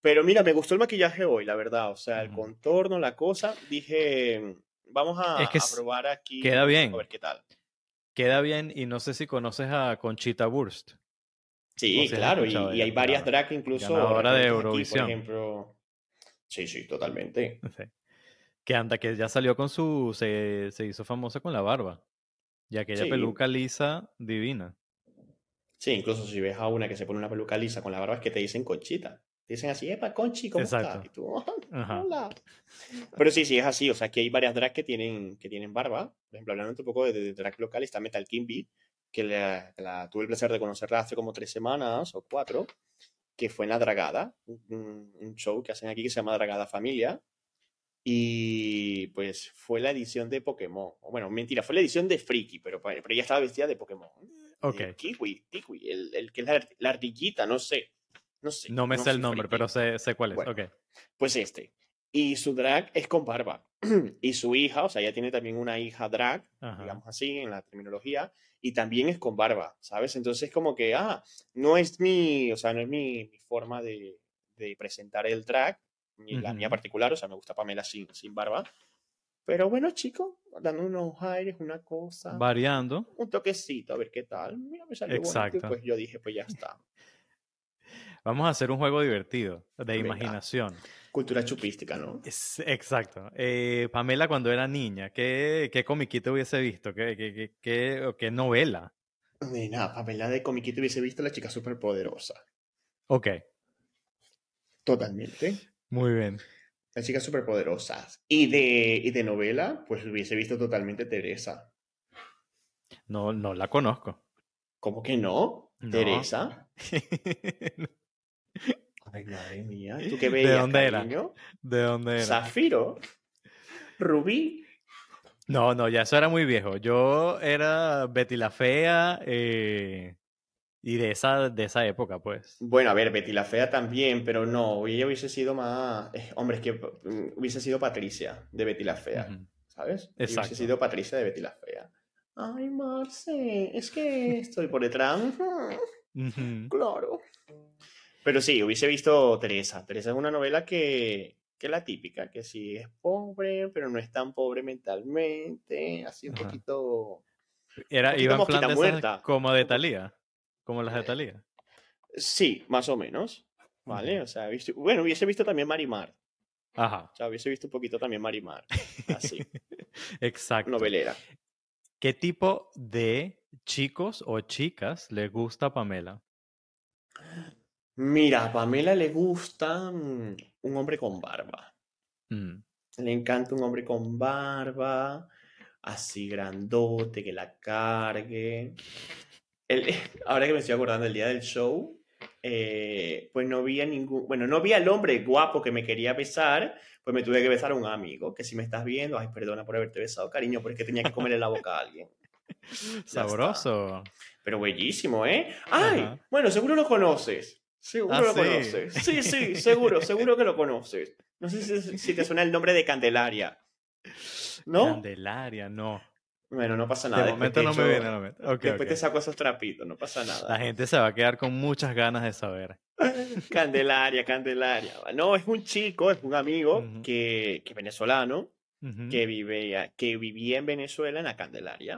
Speaker 2: Pero mira, me gustó el maquillaje hoy, la verdad. O sea, el contorno, la cosa. Dije, vamos a, a probar aquí.
Speaker 1: Queda bien.
Speaker 2: A ver qué tal
Speaker 1: queda bien y no sé si conoces a Conchita Wurst.
Speaker 2: Sí, claro, y, hay varias drag incluso.
Speaker 1: Ahora de Eurovisión.
Speaker 2: por ejemplo. Sí, sí, totalmente.
Speaker 1: Que anda, que ya salió con su. Se, se hizo famosa con la barba. Y aquella peluca lisa divina.
Speaker 2: Sí, incluso si ves a una que se pone una peluca lisa con la barba es que te dicen Conchita dicen así, epa, Conchi, ¿cómo estás? Y tú, hola. Pero sí, sí, es así. O sea, que hay varias drags que tienen, que tienen barba. Por ejemplo, hablando un poco de, drag local, está Metal Kimby, que la, tuve el placer de conocerla hace como tres semanas o cuatro, que fue en La Dragada, un, show que hacen aquí que se llama Dragada Familia. Y pues fue la edición de Pokémon. Bueno, mentira, fue la edición de Freaky, pero, pero ella estaba vestida de Pokémon.
Speaker 1: Ok.
Speaker 2: kiwi, Kiwi, el, el que es la, la ardillita, no sé. No sé.
Speaker 1: No me sé el nombre, pero sé, cuál es.
Speaker 2: Pues este. Y su drag es con barba. y su hija, o sea, ella tiene también una hija drag, digamos así, en la terminología, y también es con barba, ¿sabes? Entonces, como que, ah, no es mi, o sea, no es mi, forma de, presentar el drag, ni la mía particular, o sea, me gusta Pamela sin, sin barba. Pero bueno, chicos, dando unos aires, una cosa.
Speaker 1: Variando.
Speaker 2: Un toquecito, a ver qué tal. Mira, me salió Exacto. pues yo dije, pues ya está.
Speaker 1: Vamos a hacer un juego divertido, de
Speaker 2: Venga.
Speaker 1: imaginación.
Speaker 2: Cultura chupística, ¿no?
Speaker 1: Es- exacto. Eh, Pamela cuando era niña, ¿qué, qué comiquito hubiese visto? ¿Qué, qué, qué, qué- novela?
Speaker 2: Nena, Pamela de comiquito hubiese visto la chica superpoderosa.
Speaker 1: Ok,
Speaker 2: Totalmente.
Speaker 1: muy bien.
Speaker 2: Las chicas superpoderosas. Y de, y de novela, pues hubiese visto totalmente Teresa.
Speaker 1: No, no la conozco.
Speaker 2: ¿Cómo que no?
Speaker 1: No.
Speaker 2: ¿Teresa? Ay, madre mía. ¿Tú qué
Speaker 1: ¿De
Speaker 2: veías,
Speaker 1: dónde era?
Speaker 2: cariño?
Speaker 1: ¿De dónde era?
Speaker 2: ¿Zafiro? ¿Rubí?
Speaker 1: No, no, ya eso era muy viejo. Yo era Betty la Fea eh, y de esa, de esa época, pues.
Speaker 2: Bueno, a ver, Betty la Fea también, pero no, ella hubiese sido más... eh, hombre, es que mm, hubiese sido Patricia de Betty la Fea. ¿sabes?
Speaker 1: Exacto.
Speaker 2: Hubiese sido Patricia de Betty la Fea. Ay, Marce, es que estoy por detrás. Claro. Pero sí, hubiese visto Teresa. Teresa es una novela que, que es la típica, que sí es pobre, pero no es tan pobre mentalmente, así un
Speaker 1: Ajá.
Speaker 2: poquito...
Speaker 1: Era,
Speaker 2: poquito
Speaker 1: iba en plan de esas
Speaker 2: muerta.
Speaker 1: como de Thalía, como las de
Speaker 2: Eh,
Speaker 1: Thalía.
Speaker 2: Sí, más o menos. ¿Vale? O sea, visto- bueno, hubiese visto también Marimar.
Speaker 1: Ajá,
Speaker 2: O sea, hubiese visto un poquito también Marimar. Así,
Speaker 1: exacto.
Speaker 2: novelera.
Speaker 1: ¿Qué tipo de chicos o chicas le gusta a Pamela?
Speaker 2: Mira, a Pamela le gusta mm, un hombre con barba.
Speaker 1: Mm,
Speaker 2: Le encanta un hombre con barba, así grandote, que la cargue. El- ahora que me estoy acordando del día del show, eh, pues no había ningún, bueno, no había el hombre guapo que me quería besar, pues me tuve que besar a un amigo, que si me estás viendo, ay, perdona por haberte besado, cariño, porque tenía que comerle la boca a alguien.
Speaker 1: Sabroso.
Speaker 2: Pero bellísimo, ¿eh? ¡Ay!
Speaker 1: Ajá.
Speaker 2: Bueno, seguro lo conoces. Seguro
Speaker 1: Ah,
Speaker 2: lo
Speaker 1: sí.
Speaker 2: conoces. Sí, sí, seguro, seguro que lo conoces. No sé si, si te suena el nombre de Candelaria. ¿no?
Speaker 1: Candelaria, no.
Speaker 2: Bueno, no pasa nada.
Speaker 1: De
Speaker 2: después
Speaker 1: momento
Speaker 2: te
Speaker 1: no me viene a la mente. Ok,
Speaker 2: Después te saco esos trapitos, no pasa
Speaker 1: La
Speaker 2: nada.
Speaker 1: gente se va a quedar con muchas ganas de saber.
Speaker 2: Candelaria, Candelaria. No, es un chico, es un amigo que, que venezolano que, vive, que vivía en Venezuela en la Candelaria.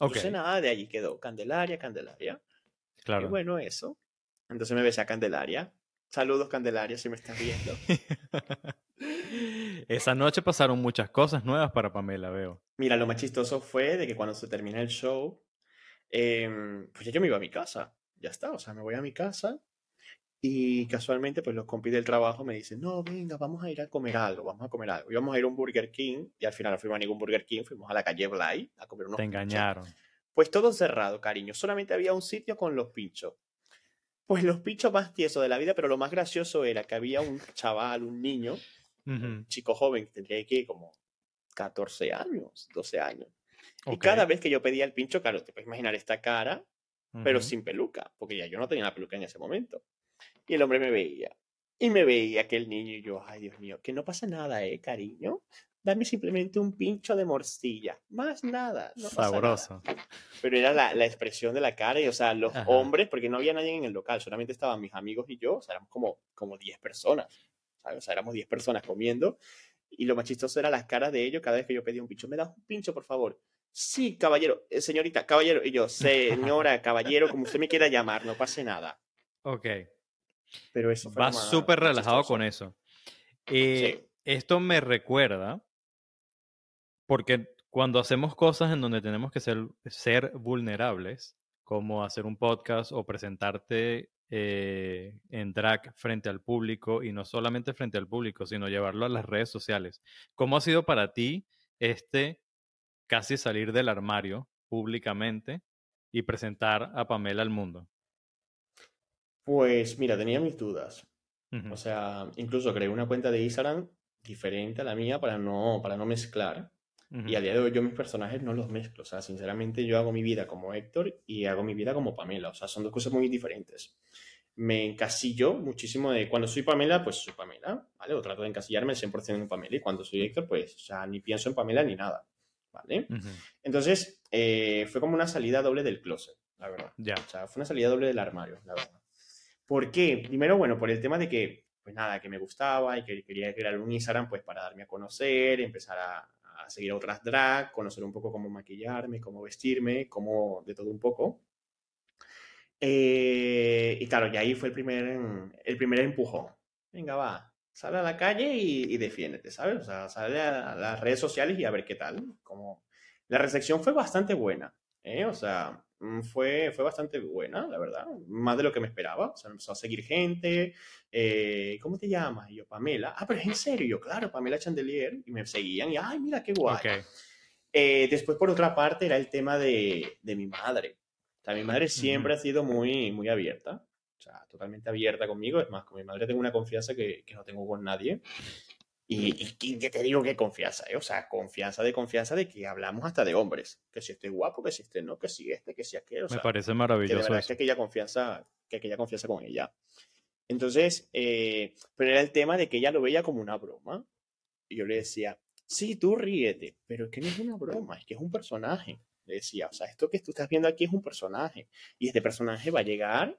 Speaker 1: Ok,
Speaker 2: Entonces nada, de allí quedó Candelaria, Candelaria. Y
Speaker 1: claro.
Speaker 2: bueno, eso. Entonces me besé a Candelaria. Saludos, Candelaria, si me estás viendo.
Speaker 1: Esa noche pasaron muchas cosas nuevas para Pamela, veo.
Speaker 2: Mira, lo más chistoso fue de que cuando se termina el show, em, pues ya yo me iba a mi casa. Ya está, o sea, me voy a mi casa y casualmente pues los compis del trabajo me dicen, no, venga, vamos a ir a comer algo, vamos a comer algo. Íbamos a ir a un Burger King y al final no fuimos a ningún Burger King, fuimos a la calle Blay a comer unos
Speaker 1: Te
Speaker 2: pinchos.
Speaker 1: engañaron.
Speaker 2: Pues todo cerrado, cariño. Solamente había un sitio con los pinchos. Pues los pinchos más tiesos de la vida, pero lo más gracioso era que había un chaval, un niño, un chico joven que tendría que como 14 años, 12 años. Y cada vez que yo pedía el pincho, claro, te puedes imaginar esta cara, pero sin peluca, porque ya yo no tenía la peluca en ese momento. Y el hombre me veía. Y me veía aquel niño y yo, ay Dios mío, que no pasa nada, ¿eh, cariño? Dame simplemente un pincho de morcilla, más nada. No pasa nada".
Speaker 1: Sabroso.
Speaker 2: Pero era la, la expresión de la cara y, o sea, los
Speaker 1: Ajá.
Speaker 2: hombres, porque no había nadie en el local, solamente estaban mis amigos y yo, o sea, éramos como, como 10 personas, ¿sabes? O sea, éramos 10 personas comiendo y lo más chistoso era las caras de ellos cada vez que yo pedía un pincho. ¿Me das un pincho, por favor? Sí, caballero, eh, señorita, caballero. Y yo, señora, caballero, como usted me quiera llamar, no pase nada.
Speaker 1: Ok.
Speaker 2: Pero eso fue más-
Speaker 1: súper relajado
Speaker 2: chistoso.
Speaker 1: con eso. Eh,
Speaker 2: Sí.
Speaker 1: Esto me recuerda, porque cuando hacemos cosas en donde tenemos que ser, ser vulnerables, como hacer un podcast o presentarte eh, en drag frente al público, y no solamente frente al público, sino llevarlo a las redes sociales. ¿Cómo ha sido para ti este casi salir del armario públicamente y presentar a Pamela al mundo?
Speaker 2: Pues mira, tenía mis dudas. O sea, incluso creé una cuenta de Instagram diferente a la mía para no, para no mezclar.
Speaker 1: Ujú.
Speaker 2: Y a día de hoy yo mis personajes no los mezclo. O sea, sinceramente yo hago mi vida como Héctor y hago mi vida como Pamela. O sea, son dos cosas muy diferentes. Me encasillo muchísimo de cuando soy Pamela, pues soy Pamela, ¿vale? O trato de encasillarme al 100% en Pamela. Y cuando soy Héctor, pues o sea, ni pienso en Pamela ni nada, ¿vale?
Speaker 1: Ujú,
Speaker 2: Entonces, eh, fue como una salida doble del closet, la verdad.
Speaker 1: Ya.
Speaker 2: O sea, fue una salida doble del armario, la verdad. ¿Por qué? Primero, bueno, por el tema de que, pues nada, que me gustaba y que quería crear un Instagram, pues para darme a conocer, empezar a, a seguir a otras drag, conocer un poco cómo maquillarme, cómo vestirme, cómo de todo un poco. Eh, y claro, y ahí fue el primer, el primer empujón. Venga, va, sale a la calle y, defiéndete, ¿sabes? O sea, sale a, las redes sociales y a ver qué tal. Como... La recepción fue bastante buena, ¿eh? O sea, fue, fue bastante buena, la verdad, más de lo que me esperaba. O sea, empezó a seguir gente. Eh, ¿Cómo te llamas? Y yo, Pamela. Ah, pero es en serio, claro, Pamela Chandelier. Y me seguían y, ay, mira qué guay. Eh, después, por otra parte, era el tema de, de mi madre. O sea, mi madre siempre ha sido muy, muy abierta. O sea, totalmente abierta conmigo. Es más, con mi madre tengo una confianza que, que no tengo con nadie. Y, y, que te digo que confianza, ¿eh? o sea, confianza de confianza de que hablamos hasta de hombres, que si este guapo, que si este no, que si este, que si aquel. O
Speaker 1: Me parece maravilloso.
Speaker 2: Que que aquella confianza, que aquella confianza con ella. Entonces, eh, pero era el tema de que ella lo veía como una broma. Y yo le decía, sí, tú ríete, pero es que no es una broma, es que es un personaje. Le decía, o sea, esto que tú estás viendo aquí es un personaje. Y este personaje va a llegar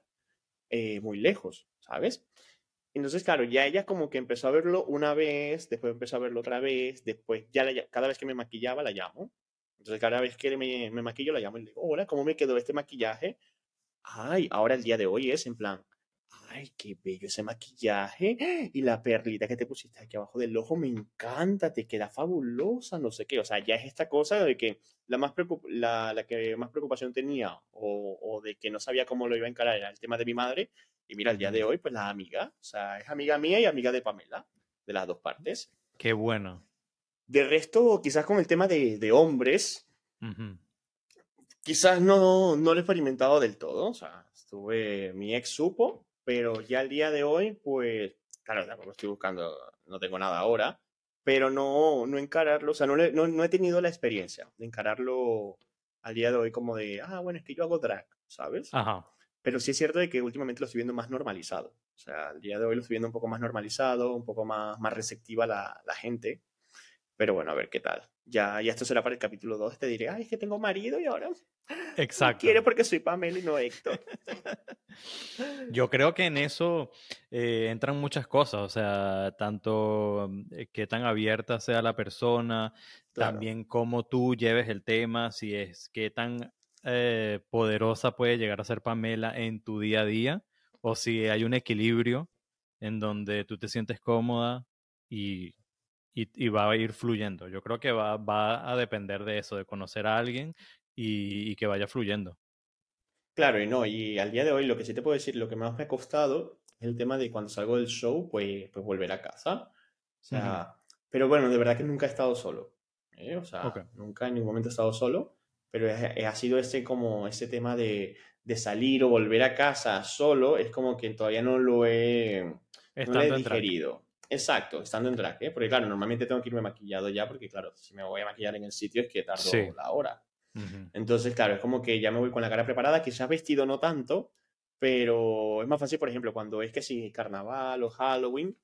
Speaker 2: eh, muy lejos, ¿sabes? Entonces, claro, ya ella como que empezó a verlo una vez, después empezó a verlo otra vez, después ya cada vez que me maquillaba la llamo. Entonces, cada vez que me, me maquillo la llamo y le digo, hola, ¿cómo me quedó este maquillaje? Ay, ahora el día de hoy es en plan, ay, qué bello ese maquillaje y la perlita que te pusiste aquí abajo del ojo me encanta, te queda fabulosa, no sé qué. O sea, ya es esta cosa de que la, más la, la que más preocupación tenía o, o, de que no sabía cómo lo iba a encarar era el tema de mi madre. Y mira, el día de hoy, pues la amiga, o sea, es amiga mía y amiga de Pamela, de las dos partes.
Speaker 1: Qué bueno.
Speaker 2: De resto, quizás con el tema de, de hombres, quizás no, no lo he experimentado del todo. O sea, estuve, mi ex supo, pero ya el día de hoy, pues, claro, tampoco estoy buscando, no tengo nada ahora, pero no, no encararlo, o sea, no, no, no he tenido la experiencia de encararlo al día de hoy como de, ah, bueno, es que yo hago drag, ¿sabes?
Speaker 1: Ajá.
Speaker 2: Pero sí es cierto de que últimamente lo estoy viendo más normalizado. O sea, al día de hoy lo estoy viendo un poco más normalizado, un poco más, más receptiva la, la gente. Pero bueno, a ver qué tal. Ya, ya esto será para el capítulo 2. Te diré, ay, es que tengo marido y ahora
Speaker 1: Exacto.
Speaker 2: quiere porque soy Pamela y no Héctor.
Speaker 1: Yo creo que en eso eh, entran muchas cosas, o sea, tanto eh, qué tan abierta sea la persona, también cómo tú lleves el tema, si es qué tan eh, poderosa puede llegar a ser Pamela en tu día a día, o si hay un equilibrio en donde tú te sientes cómoda y, y, va a ir fluyendo. Yo creo que va, va, a depender de eso, de conocer a alguien y, que vaya fluyendo.
Speaker 2: Claro, y no, y al día de hoy lo que sí te puedo decir, lo que más me ha costado es el tema de cuando salgo del show, pues, pues volver a casa. O sea, pero bueno, de verdad que nunca he estado solo. ¿eh? O sea, nunca en ningún momento he estado solo, pero ha sido ese como ese tema de, de, salir o volver a casa solo, es como que todavía no lo he, no lo he digerido. Exacto, estando en drag, ¿eh? porque claro, normalmente tengo que irme maquillado ya, porque claro, si me voy a maquillar en el sitio es que tardo la hora. Entonces, claro, es como que ya me voy con la cara preparada, quizás vestido no tanto, pero es más fácil, por ejemplo, cuando es que si carnaval o Halloween,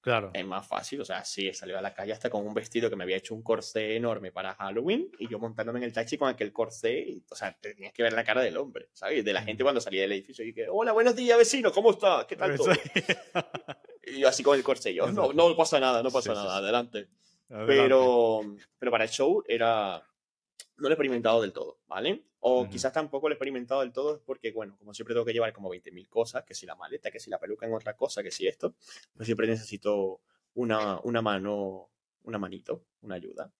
Speaker 1: Claro.
Speaker 2: Es más fácil, o sea, sí, he salido a la calle hasta con un vestido que me había hecho un corsé enorme para Halloween y yo montándome en el taxi con aquel corsé, o sea, tenías que ver la cara del hombre, ¿sabes? De la gente cuando salía del edificio y que, hola, buenos días, vecino, ¿cómo está? ¿Qué tal todo? y yo así con el corsé, yo, no, no pasa nada, no pasa nada, adelante. Pero, pero para el show era, no lo he experimentado del todo, ¿vale? O quizás tampoco lo he experimentado del todo porque, bueno, como siempre tengo que llevar como 20.000 cosas, que si la maleta, que si la peluca en otra cosa, que si esto, pues siempre necesito una, una mano, una manito, una ayuda.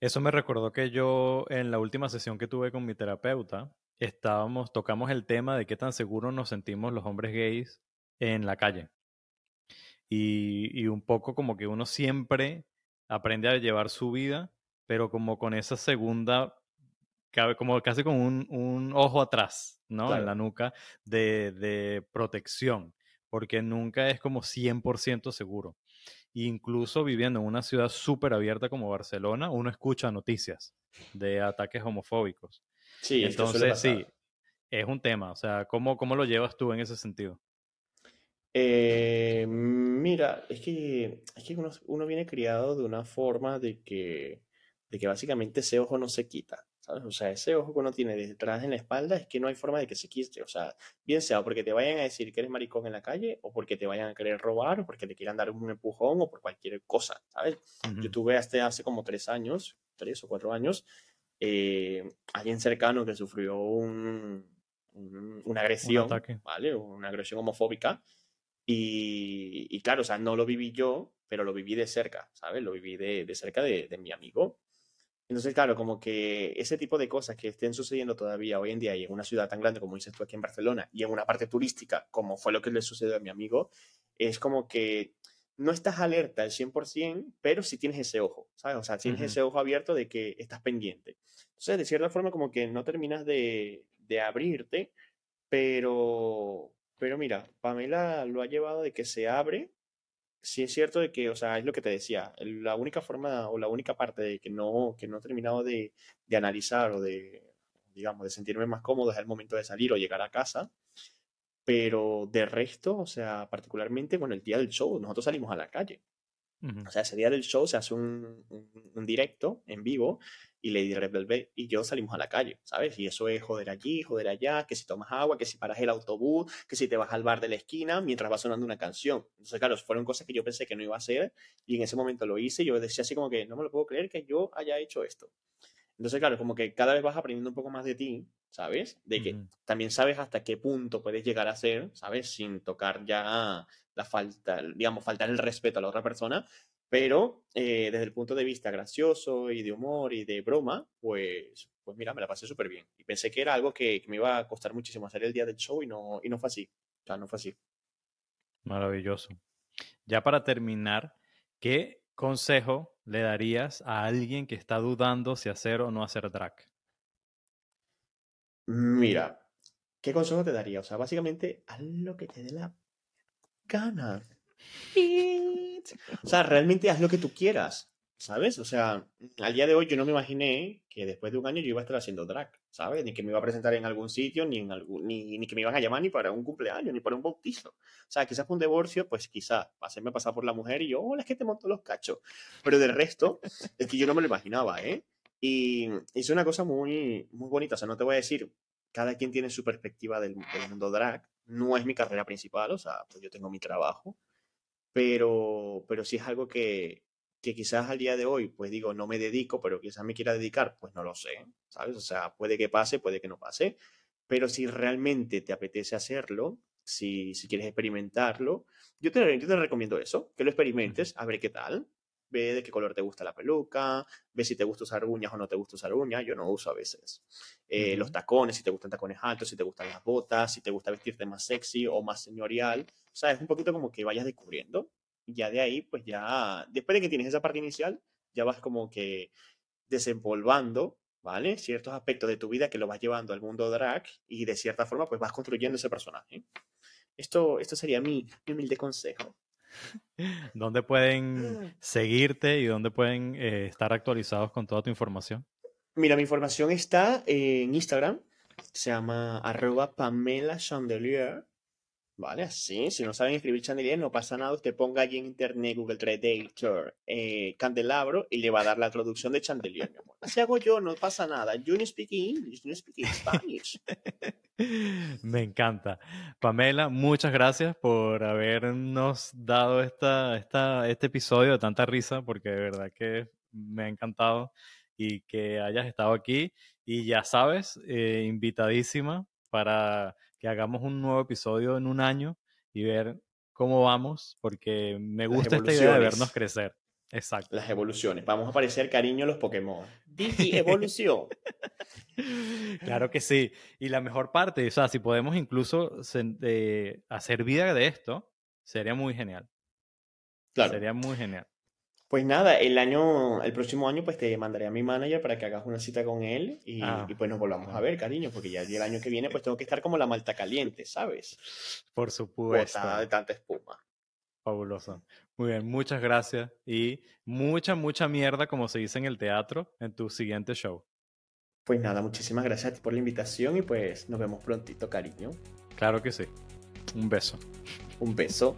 Speaker 1: Eso me recordó que yo en la última sesión que tuve con mi terapeuta, estábamos, tocamos el tema de qué tan seguros nos sentimos los hombres gays en la calle. Y, y un poco como que uno siempre aprende a llevar su vida pero como con esa segunda, como casi con un, un ojo atrás, ¿no? En la nuca de, de, protección, porque nunca es como 100% seguro. Incluso viviendo en una ciudad súper abierta como Barcelona, uno escucha noticias de ataques homofóbicos.
Speaker 2: Sí,
Speaker 1: entonces sí, es un tema. O sea, ¿cómo, cómo lo llevas tú en ese sentido?
Speaker 2: Eh, mira, es que, es que uno, uno, viene criado de una forma de que de que básicamente ese ojo no se quita, ¿sabes? O sea, ese ojo que uno tiene detrás en la espalda es que no hay forma de que se quite, o sea, bien sea porque te vayan a decir que eres maricón en la calle, o porque te vayan a querer robar, o porque te quieran dar un empujón, o por cualquier cosa, ¿sabes? Yo tuve hasta hace como tres años, tres o cuatro años, eh, alguien cercano que sufrió un, un, una agresión, ¿vale? Una agresión homofóbica. Y, y, claro, o sea, no lo viví yo, pero lo viví de cerca, ¿sabes? Lo viví de, de cerca de, de, mi amigo. Entonces, claro, como que ese tipo de cosas que estén sucediendo todavía hoy en día y en una ciudad tan grande como dices tú aquí en Barcelona y en una parte turística como fue lo que le sucedió a mi amigo, es como que no estás alerta al 100%, pero sí tienes ese ojo, ¿sabes? O sea, tienes ese ojo abierto de que estás pendiente. Entonces, de cierta forma, como que no terminas de, de abrirte, pero, pero mira, Pamela lo ha llevado de que se abre. Sí es cierto de que, o sea, es lo que te decía, la única forma o la única parte de que no, que no he terminado de, de analizar o de, digamos, de sentirme más cómodo es el momento de salir o llegar a casa. Pero de resto, o sea, particularmente con el día del show, nosotros salimos a la calle. O sea, ese día del show se hace un, un, directo en vivo y Lady Red y yo salimos a la calle, ¿sabes? Y eso es joder allí, joder allá, que si tomas agua, que si paras el autobús, que si te vas al bar de la esquina mientras va sonando una canción. Entonces, claro, fueron cosas que yo pensé que no iba a hacer y en ese momento lo hice y yo decía así como que no me lo puedo creer que yo haya hecho esto. Entonces, claro, como que cada vez vas aprendiendo un poco más de ti, ¿sabes? De que también sabes hasta qué punto puedes llegar a ser, ¿sabes? Sin tocar ya la falta, digamos, faltar el respeto a la otra persona, pero eh, desde el punto de vista gracioso y de humor y de broma, pues, pues mira, me la pasé súper bien. Y pensé que era algo que, me iba a costar muchísimo hacer el día del show y no, y no fue así. O sea, no fue así.
Speaker 1: Maravilloso. Ya para terminar, ¿qué consejo le darías a alguien que está dudando si hacer o no hacer drag?
Speaker 2: Mira, ¿qué consejo te daría? O sea, básicamente, haz lo que te dé la gana. O sea, realmente haz lo que tú quieras, ¿sabes? O sea, al día de hoy yo no me imaginé que después de un año yo iba a estar haciendo drag, ¿sabes? Ni que me iba a presentar en algún sitio, ni, en algún, ni, ni que me iban a llamar ni para un cumpleaños, ni para un bautizo. O sea, quizás un divorcio, pues quizás hacerme pasar por la mujer y yo, hola, es que te monto los cachos. Pero del resto, es que yo no me lo imaginaba, ¿eh? Y es una cosa muy, muy bonita. O sea, no te voy a decir, cada quien tiene su perspectiva del, del mundo drag. No es mi carrera principal, o sea, pues yo tengo mi trabajo pero, pero si es algo que, que quizás al día de hoy, pues digo, no me dedico, pero quizás me quiera dedicar, pues no lo sé, ¿sabes? O sea, puede que pase, puede que no pase, pero si realmente te apetece hacerlo, si, si quieres experimentarlo, yo te, yo te recomiendo eso, que lo experimentes, a ver qué tal, ve de qué color te gusta la peluca, ve si te gusta usar uñas o no te gusta usar uñas, yo no uso a veces. Eh, los tacones, si te gustan tacones altos, si te gustan las botas, si te gusta vestirte más sexy o más señorial, o sea, es un poquito como que vayas descubriendo. Y ya de ahí, pues ya, después de que tienes esa parte inicial, ya vas como que desempolvando, ¿vale? Ciertos aspectos de tu vida que lo vas llevando al mundo drag y de cierta forma, pues vas construyendo ese personaje. Esto, esto sería mi humilde consejo.
Speaker 1: ¿Dónde pueden seguirte y dónde pueden eh, estar actualizados con toda tu información?
Speaker 2: Mira, mi información está en Instagram. Se llama arroba Pamela Chandelier. Vale, así. Si no saben escribir chandelier, no pasa nada. Usted ponga allí en internet, Google Translator, eh, candelabro y le va a dar la traducción de chandelier, Así hago yo, no pasa nada. You no speak English, you no speak Spanish.
Speaker 1: Me encanta. Pamela, muchas gracias por habernos dado esta, esta, este episodio de tanta risa, porque de verdad que me ha encantado y que hayas estado aquí. Y ya sabes, eh, invitadísima para que hagamos un nuevo episodio en un año y ver cómo vamos, porque me gusta esta idea de vernos crecer. Exacto.
Speaker 2: Las evoluciones. Vamos a aparecer cariño los Pokémon. Digi evolución.
Speaker 1: claro que sí. Y la mejor parte, o sea, si podemos incluso hacer vida de esto, sería muy genial. Claro. Sería muy genial.
Speaker 2: Pues nada, el año, el próximo año, pues te mandaré a mi manager para que hagas una cita con él y, ah, pues nos volvamos a ver, cariño, porque ya el año que viene, pues tengo que estar como la malta caliente, ¿sabes?
Speaker 1: Por supuesto.
Speaker 2: de tanta espuma.
Speaker 1: Fabuloso. Muy bien, muchas gracias y mucha, mucha mierda, como se dice en el teatro, en tu siguiente show.
Speaker 2: Pues nada, muchísimas gracias a ti por la invitación y pues nos vemos prontito, cariño.
Speaker 1: Claro que sí. Un beso.
Speaker 2: Un beso.